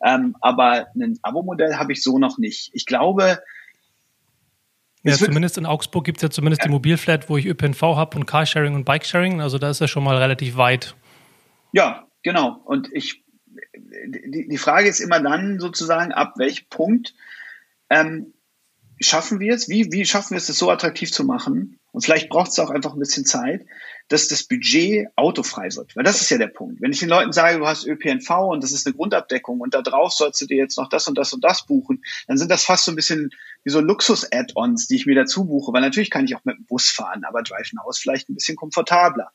Speaker 2: Ähm, aber ein Abo-Modell habe ich so noch nicht. Ich glaube,
Speaker 1: ja, zumindest in Augsburg gibt es ja zumindest ja. die Mobilflat, wo ich ÖPNV habe und Carsharing und Bikesharing. Also da ist er schon mal relativ weit.
Speaker 2: Ja, genau. Und ich, die, die Frage ist immer dann sozusagen, ab welchem Punkt ähm, schaffen wir es? Wie, wie schaffen wir es, das so attraktiv zu machen? Und vielleicht braucht es auch einfach ein bisschen Zeit, dass das Budget autofrei wird. Weil das ist ja der Punkt. Wenn ich den Leuten sage, du hast ÖPNV und das ist eine Grundabdeckung und da drauf sollst du dir jetzt noch das und das und das buchen, dann sind das fast so ein bisschen wie so Luxus-Add-ons, die ich mir dazu buche. Weil natürlich kann ich auch mit dem Bus fahren, aber Drive Now ist vielleicht ein bisschen komfortabler.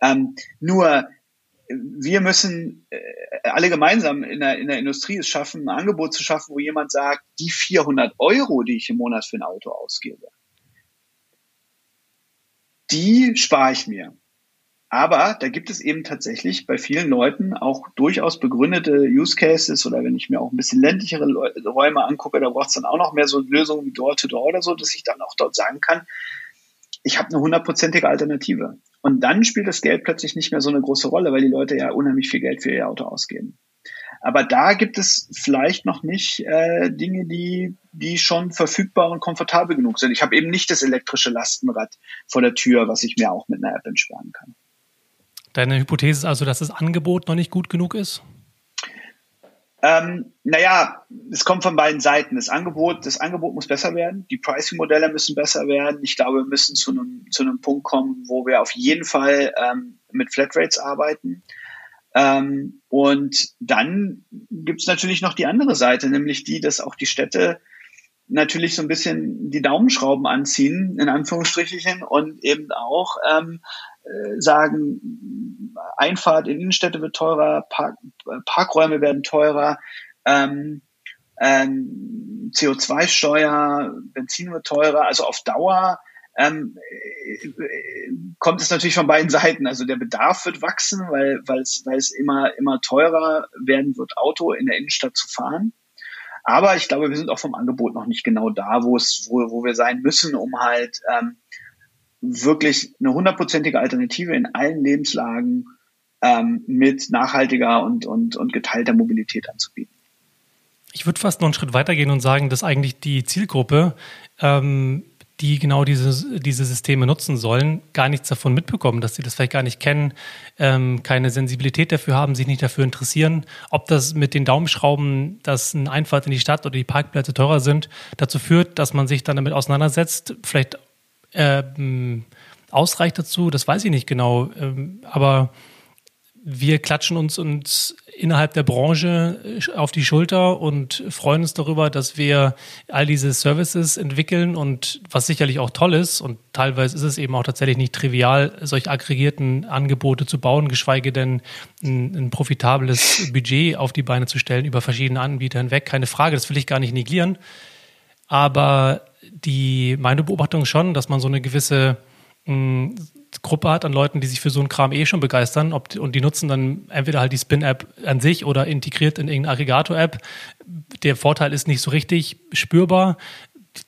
Speaker 2: Ähm, nur wir müssen äh, alle gemeinsam in der, in der Industrie es schaffen, ein Angebot zu schaffen, wo jemand sagt, die 400 Euro, die ich im Monat für ein Auto ausgebe, die spare ich mir. Aber da gibt es eben tatsächlich bei vielen Leuten auch durchaus begründete Use Cases oder wenn ich mir auch ein bisschen ländlichere Räume angucke, da braucht es dann auch noch mehr so Lösungen wie Door-to-Door -Door oder so, dass ich dann auch dort sagen kann, ich habe eine hundertprozentige Alternative. Und dann spielt das Geld plötzlich nicht mehr so eine große Rolle, weil die Leute ja unheimlich viel Geld für ihr Auto ausgeben. Aber da gibt es vielleicht noch nicht äh, Dinge, die, die schon verfügbar und komfortabel genug sind. Ich habe eben nicht das elektrische Lastenrad vor der Tür, was ich mir auch mit einer App entsperren kann.
Speaker 1: Deine Hypothese ist also, dass das Angebot noch nicht gut genug ist?
Speaker 2: Ähm, naja, es kommt von beiden Seiten. Das Angebot, das Angebot muss besser werden, die Pricing-Modelle müssen besser werden. Ich glaube, wir müssen zu einem, zu einem Punkt kommen, wo wir auf jeden Fall ähm, mit Flatrates arbeiten. Ähm, und dann gibt es natürlich noch die andere Seite, nämlich die, dass auch die Städte natürlich so ein bisschen die Daumenschrauben anziehen, in Anführungsstrichen, und eben auch ähm, äh, sagen, Einfahrt in Innenstädte wird teurer, Park, Parkräume werden teurer, ähm, ähm, CO2-Steuer, Benzin wird teurer, also auf Dauer ähm, kommt es natürlich von beiden Seiten. Also der Bedarf wird wachsen, weil, es, weil es immer, immer teurer werden wird, Auto in der Innenstadt zu fahren. Aber ich glaube, wir sind auch vom Angebot noch nicht genau da, wo es, wo, wo wir sein müssen, um halt ähm, wirklich eine hundertprozentige Alternative in allen Lebenslagen ähm, mit nachhaltiger und, und, und geteilter Mobilität anzubieten.
Speaker 1: Ich würde fast noch einen Schritt weitergehen und sagen, dass eigentlich die Zielgruppe ähm, die genau diese, diese Systeme nutzen sollen, gar nichts davon mitbekommen, dass sie das vielleicht gar nicht kennen, ähm, keine Sensibilität dafür haben, sich nicht dafür interessieren. Ob das mit den Daumenschrauben, dass eine Einfahrt in die Stadt oder die Parkplätze teurer sind, dazu führt, dass man sich dann damit auseinandersetzt, vielleicht ähm, ausreicht dazu, das weiß ich nicht genau. Ähm, aber wir klatschen uns, uns innerhalb der Branche äh, auf die Schulter und freuen uns darüber, dass wir all diese Services entwickeln und was sicherlich auch toll ist und teilweise ist es eben auch tatsächlich nicht trivial, solch aggregierten Angebote zu bauen, geschweige denn ein, ein profitables Budget auf die Beine zu stellen über verschiedene Anbieter hinweg. Keine Frage, das will ich gar nicht negieren. Aber die, meine Beobachtung schon, dass man so eine gewisse mh, Gruppe hat an Leuten, die sich für so einen Kram eh schon begeistern ob, und die nutzen dann entweder halt die Spin-App an sich oder integriert in irgendeine Aggregator-App. Der Vorteil ist nicht so richtig spürbar.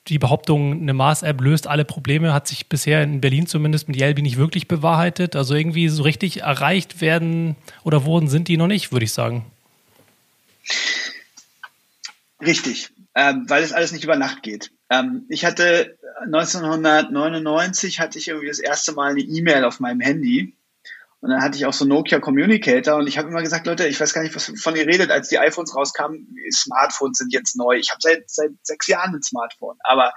Speaker 1: Die Behauptung, eine Mars-App löst alle Probleme, hat sich bisher in Berlin zumindest mit Yelby nicht wirklich bewahrheitet. Also irgendwie so richtig erreicht werden oder wurden sind die noch nicht, würde ich sagen.
Speaker 2: Richtig, ähm, weil es alles nicht über Nacht geht. Ähm, ich hatte 1999 hatte ich irgendwie das erste Mal eine E-Mail auf meinem Handy. Und dann hatte ich auch so Nokia Communicator und ich habe immer gesagt, Leute, ich weiß gar nicht, was von ihr redet, als die iPhones rauskamen, Smartphones sind jetzt neu. Ich habe seit, seit sechs Jahren ein Smartphone, aber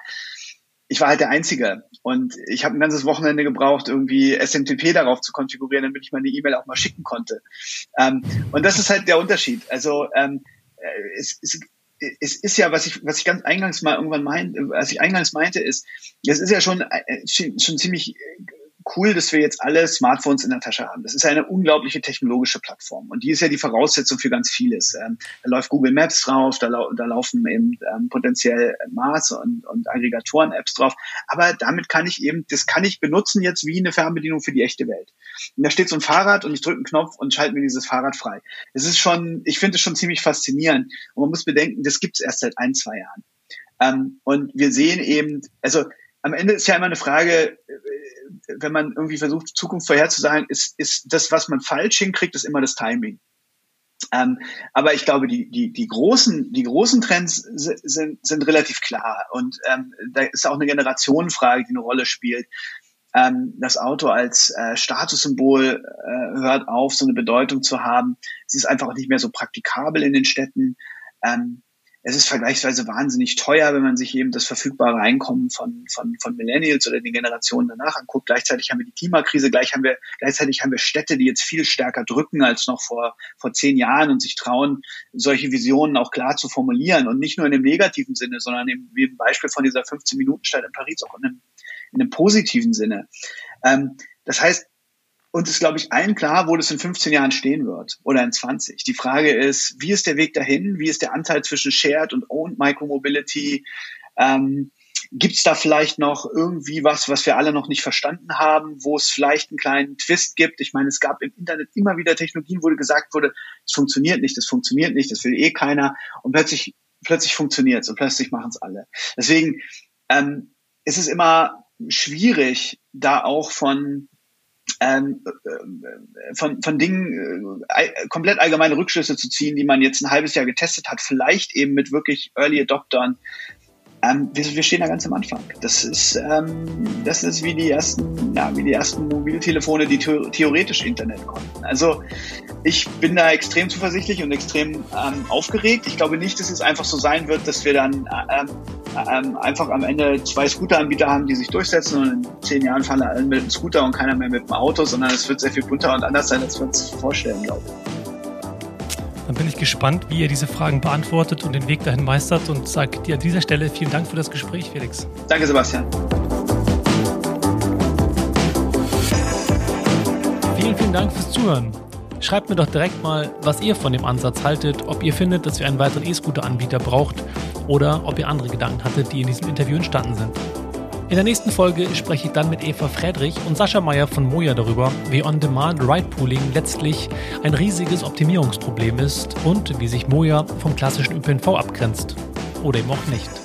Speaker 2: ich war halt der Einzige und ich habe ein ganzes Wochenende gebraucht, irgendwie SMTP darauf zu konfigurieren, damit ich meine E-Mail auch mal schicken konnte. Ähm, und das ist halt der Unterschied. Also ähm, äh, es, es, es ist ja, was ich, was ich ganz eingangs mal irgendwann meinte, was ich eingangs meinte, ist, es ist ja schon, äh, schon ziemlich cool, dass wir jetzt alle Smartphones in der Tasche haben. Das ist eine unglaubliche technologische Plattform und die ist ja die Voraussetzung für ganz vieles. Ähm, da läuft Google Maps drauf, da, lau da laufen eben ähm, potenziell Mars und, und Aggregatoren-Apps drauf. Aber damit kann ich eben, das kann ich benutzen jetzt wie eine Fernbedienung für die echte Welt. Und da steht so ein Fahrrad und ich drücke einen Knopf und schalte mir dieses Fahrrad frei. Es ist schon, ich finde es schon ziemlich faszinierend. Und man muss bedenken, das gibt es erst seit ein, zwei Jahren. Ähm, und wir sehen eben, also am Ende ist ja immer eine Frage, wenn man irgendwie versucht, Zukunft vorherzusagen, ist, ist das, was man falsch hinkriegt, ist immer das Timing. Ähm, aber ich glaube, die, die, die, großen, die großen Trends sind, sind relativ klar. Und ähm, da ist auch eine Generationenfrage, die eine Rolle spielt. Ähm, das Auto als äh, Statussymbol äh, hört auf, so eine Bedeutung zu haben. Es ist einfach nicht mehr so praktikabel in den Städten. Ähm, es ist vergleichsweise wahnsinnig teuer, wenn man sich eben das verfügbare Einkommen von, von, von Millennials oder den Generationen danach anguckt. Gleichzeitig haben wir die Klimakrise, gleich haben wir, gleichzeitig haben wir Städte, die jetzt viel stärker drücken als noch vor, vor zehn Jahren und sich trauen, solche Visionen auch klar zu formulieren und nicht nur in dem negativen Sinne, sondern im, wie im Beispiel von dieser 15-Minuten-Stadt in Paris auch in einem, in einem positiven Sinne. Ähm, das heißt, uns ist, glaube ich, allen klar, wo das in 15 Jahren stehen wird oder in 20. Die Frage ist, wie ist der Weg dahin? Wie ist der Anteil zwischen Shared und Owned Micromobility? Ähm, Gibt es da vielleicht noch irgendwie was, was wir alle noch nicht verstanden haben, wo es vielleicht einen kleinen Twist gibt? Ich meine, es gab im Internet immer wieder Technologien, wo gesagt wurde, es funktioniert nicht, das funktioniert nicht, das will eh keiner. Und plötzlich, plötzlich funktioniert es und plötzlich machen es alle. Deswegen ähm, ist es immer schwierig, da auch von ähm, äh, von, von Dingen äh, komplett allgemeine Rückschlüsse zu ziehen, die man jetzt ein halbes Jahr getestet hat, vielleicht eben mit wirklich Early Adoptern, ähm, wir, wir, stehen da ganz am Anfang. Das ist, ähm, das ist wie die ersten, ja, wie die ersten Mobiltelefone, die theoretisch Internet konnten. Also ich bin da extrem zuversichtlich und extrem ähm, aufgeregt. Ich glaube nicht, dass es einfach so sein wird, dass wir dann ähm, ähm, einfach am Ende zwei Scooteranbieter haben, die sich durchsetzen und in zehn Jahren fahren alle mit dem Scooter und keiner mehr mit dem Auto, sondern es wird sehr viel bunter und anders sein, als wir uns vorstellen, glaube ich.
Speaker 1: Dann bin ich gespannt, wie ihr diese Fragen beantwortet und den Weg dahin meistert und sage dir an dieser Stelle vielen Dank für das Gespräch, Felix.
Speaker 2: Danke, Sebastian.
Speaker 1: Dank fürs Zuhören. Schreibt mir doch direkt mal, was ihr von dem Ansatz haltet, ob ihr findet, dass wir einen weiteren E-Scooter-Anbieter braucht oder ob ihr andere Gedanken hattet, die in diesem Interview entstanden sind. In der nächsten Folge spreche ich dann mit Eva Friedrich und Sascha Meyer von Moja darüber, wie On-Demand Ride Pooling letztlich ein riesiges Optimierungsproblem ist und wie sich Moja vom klassischen ÖPNV abgrenzt. Oder eben auch nicht.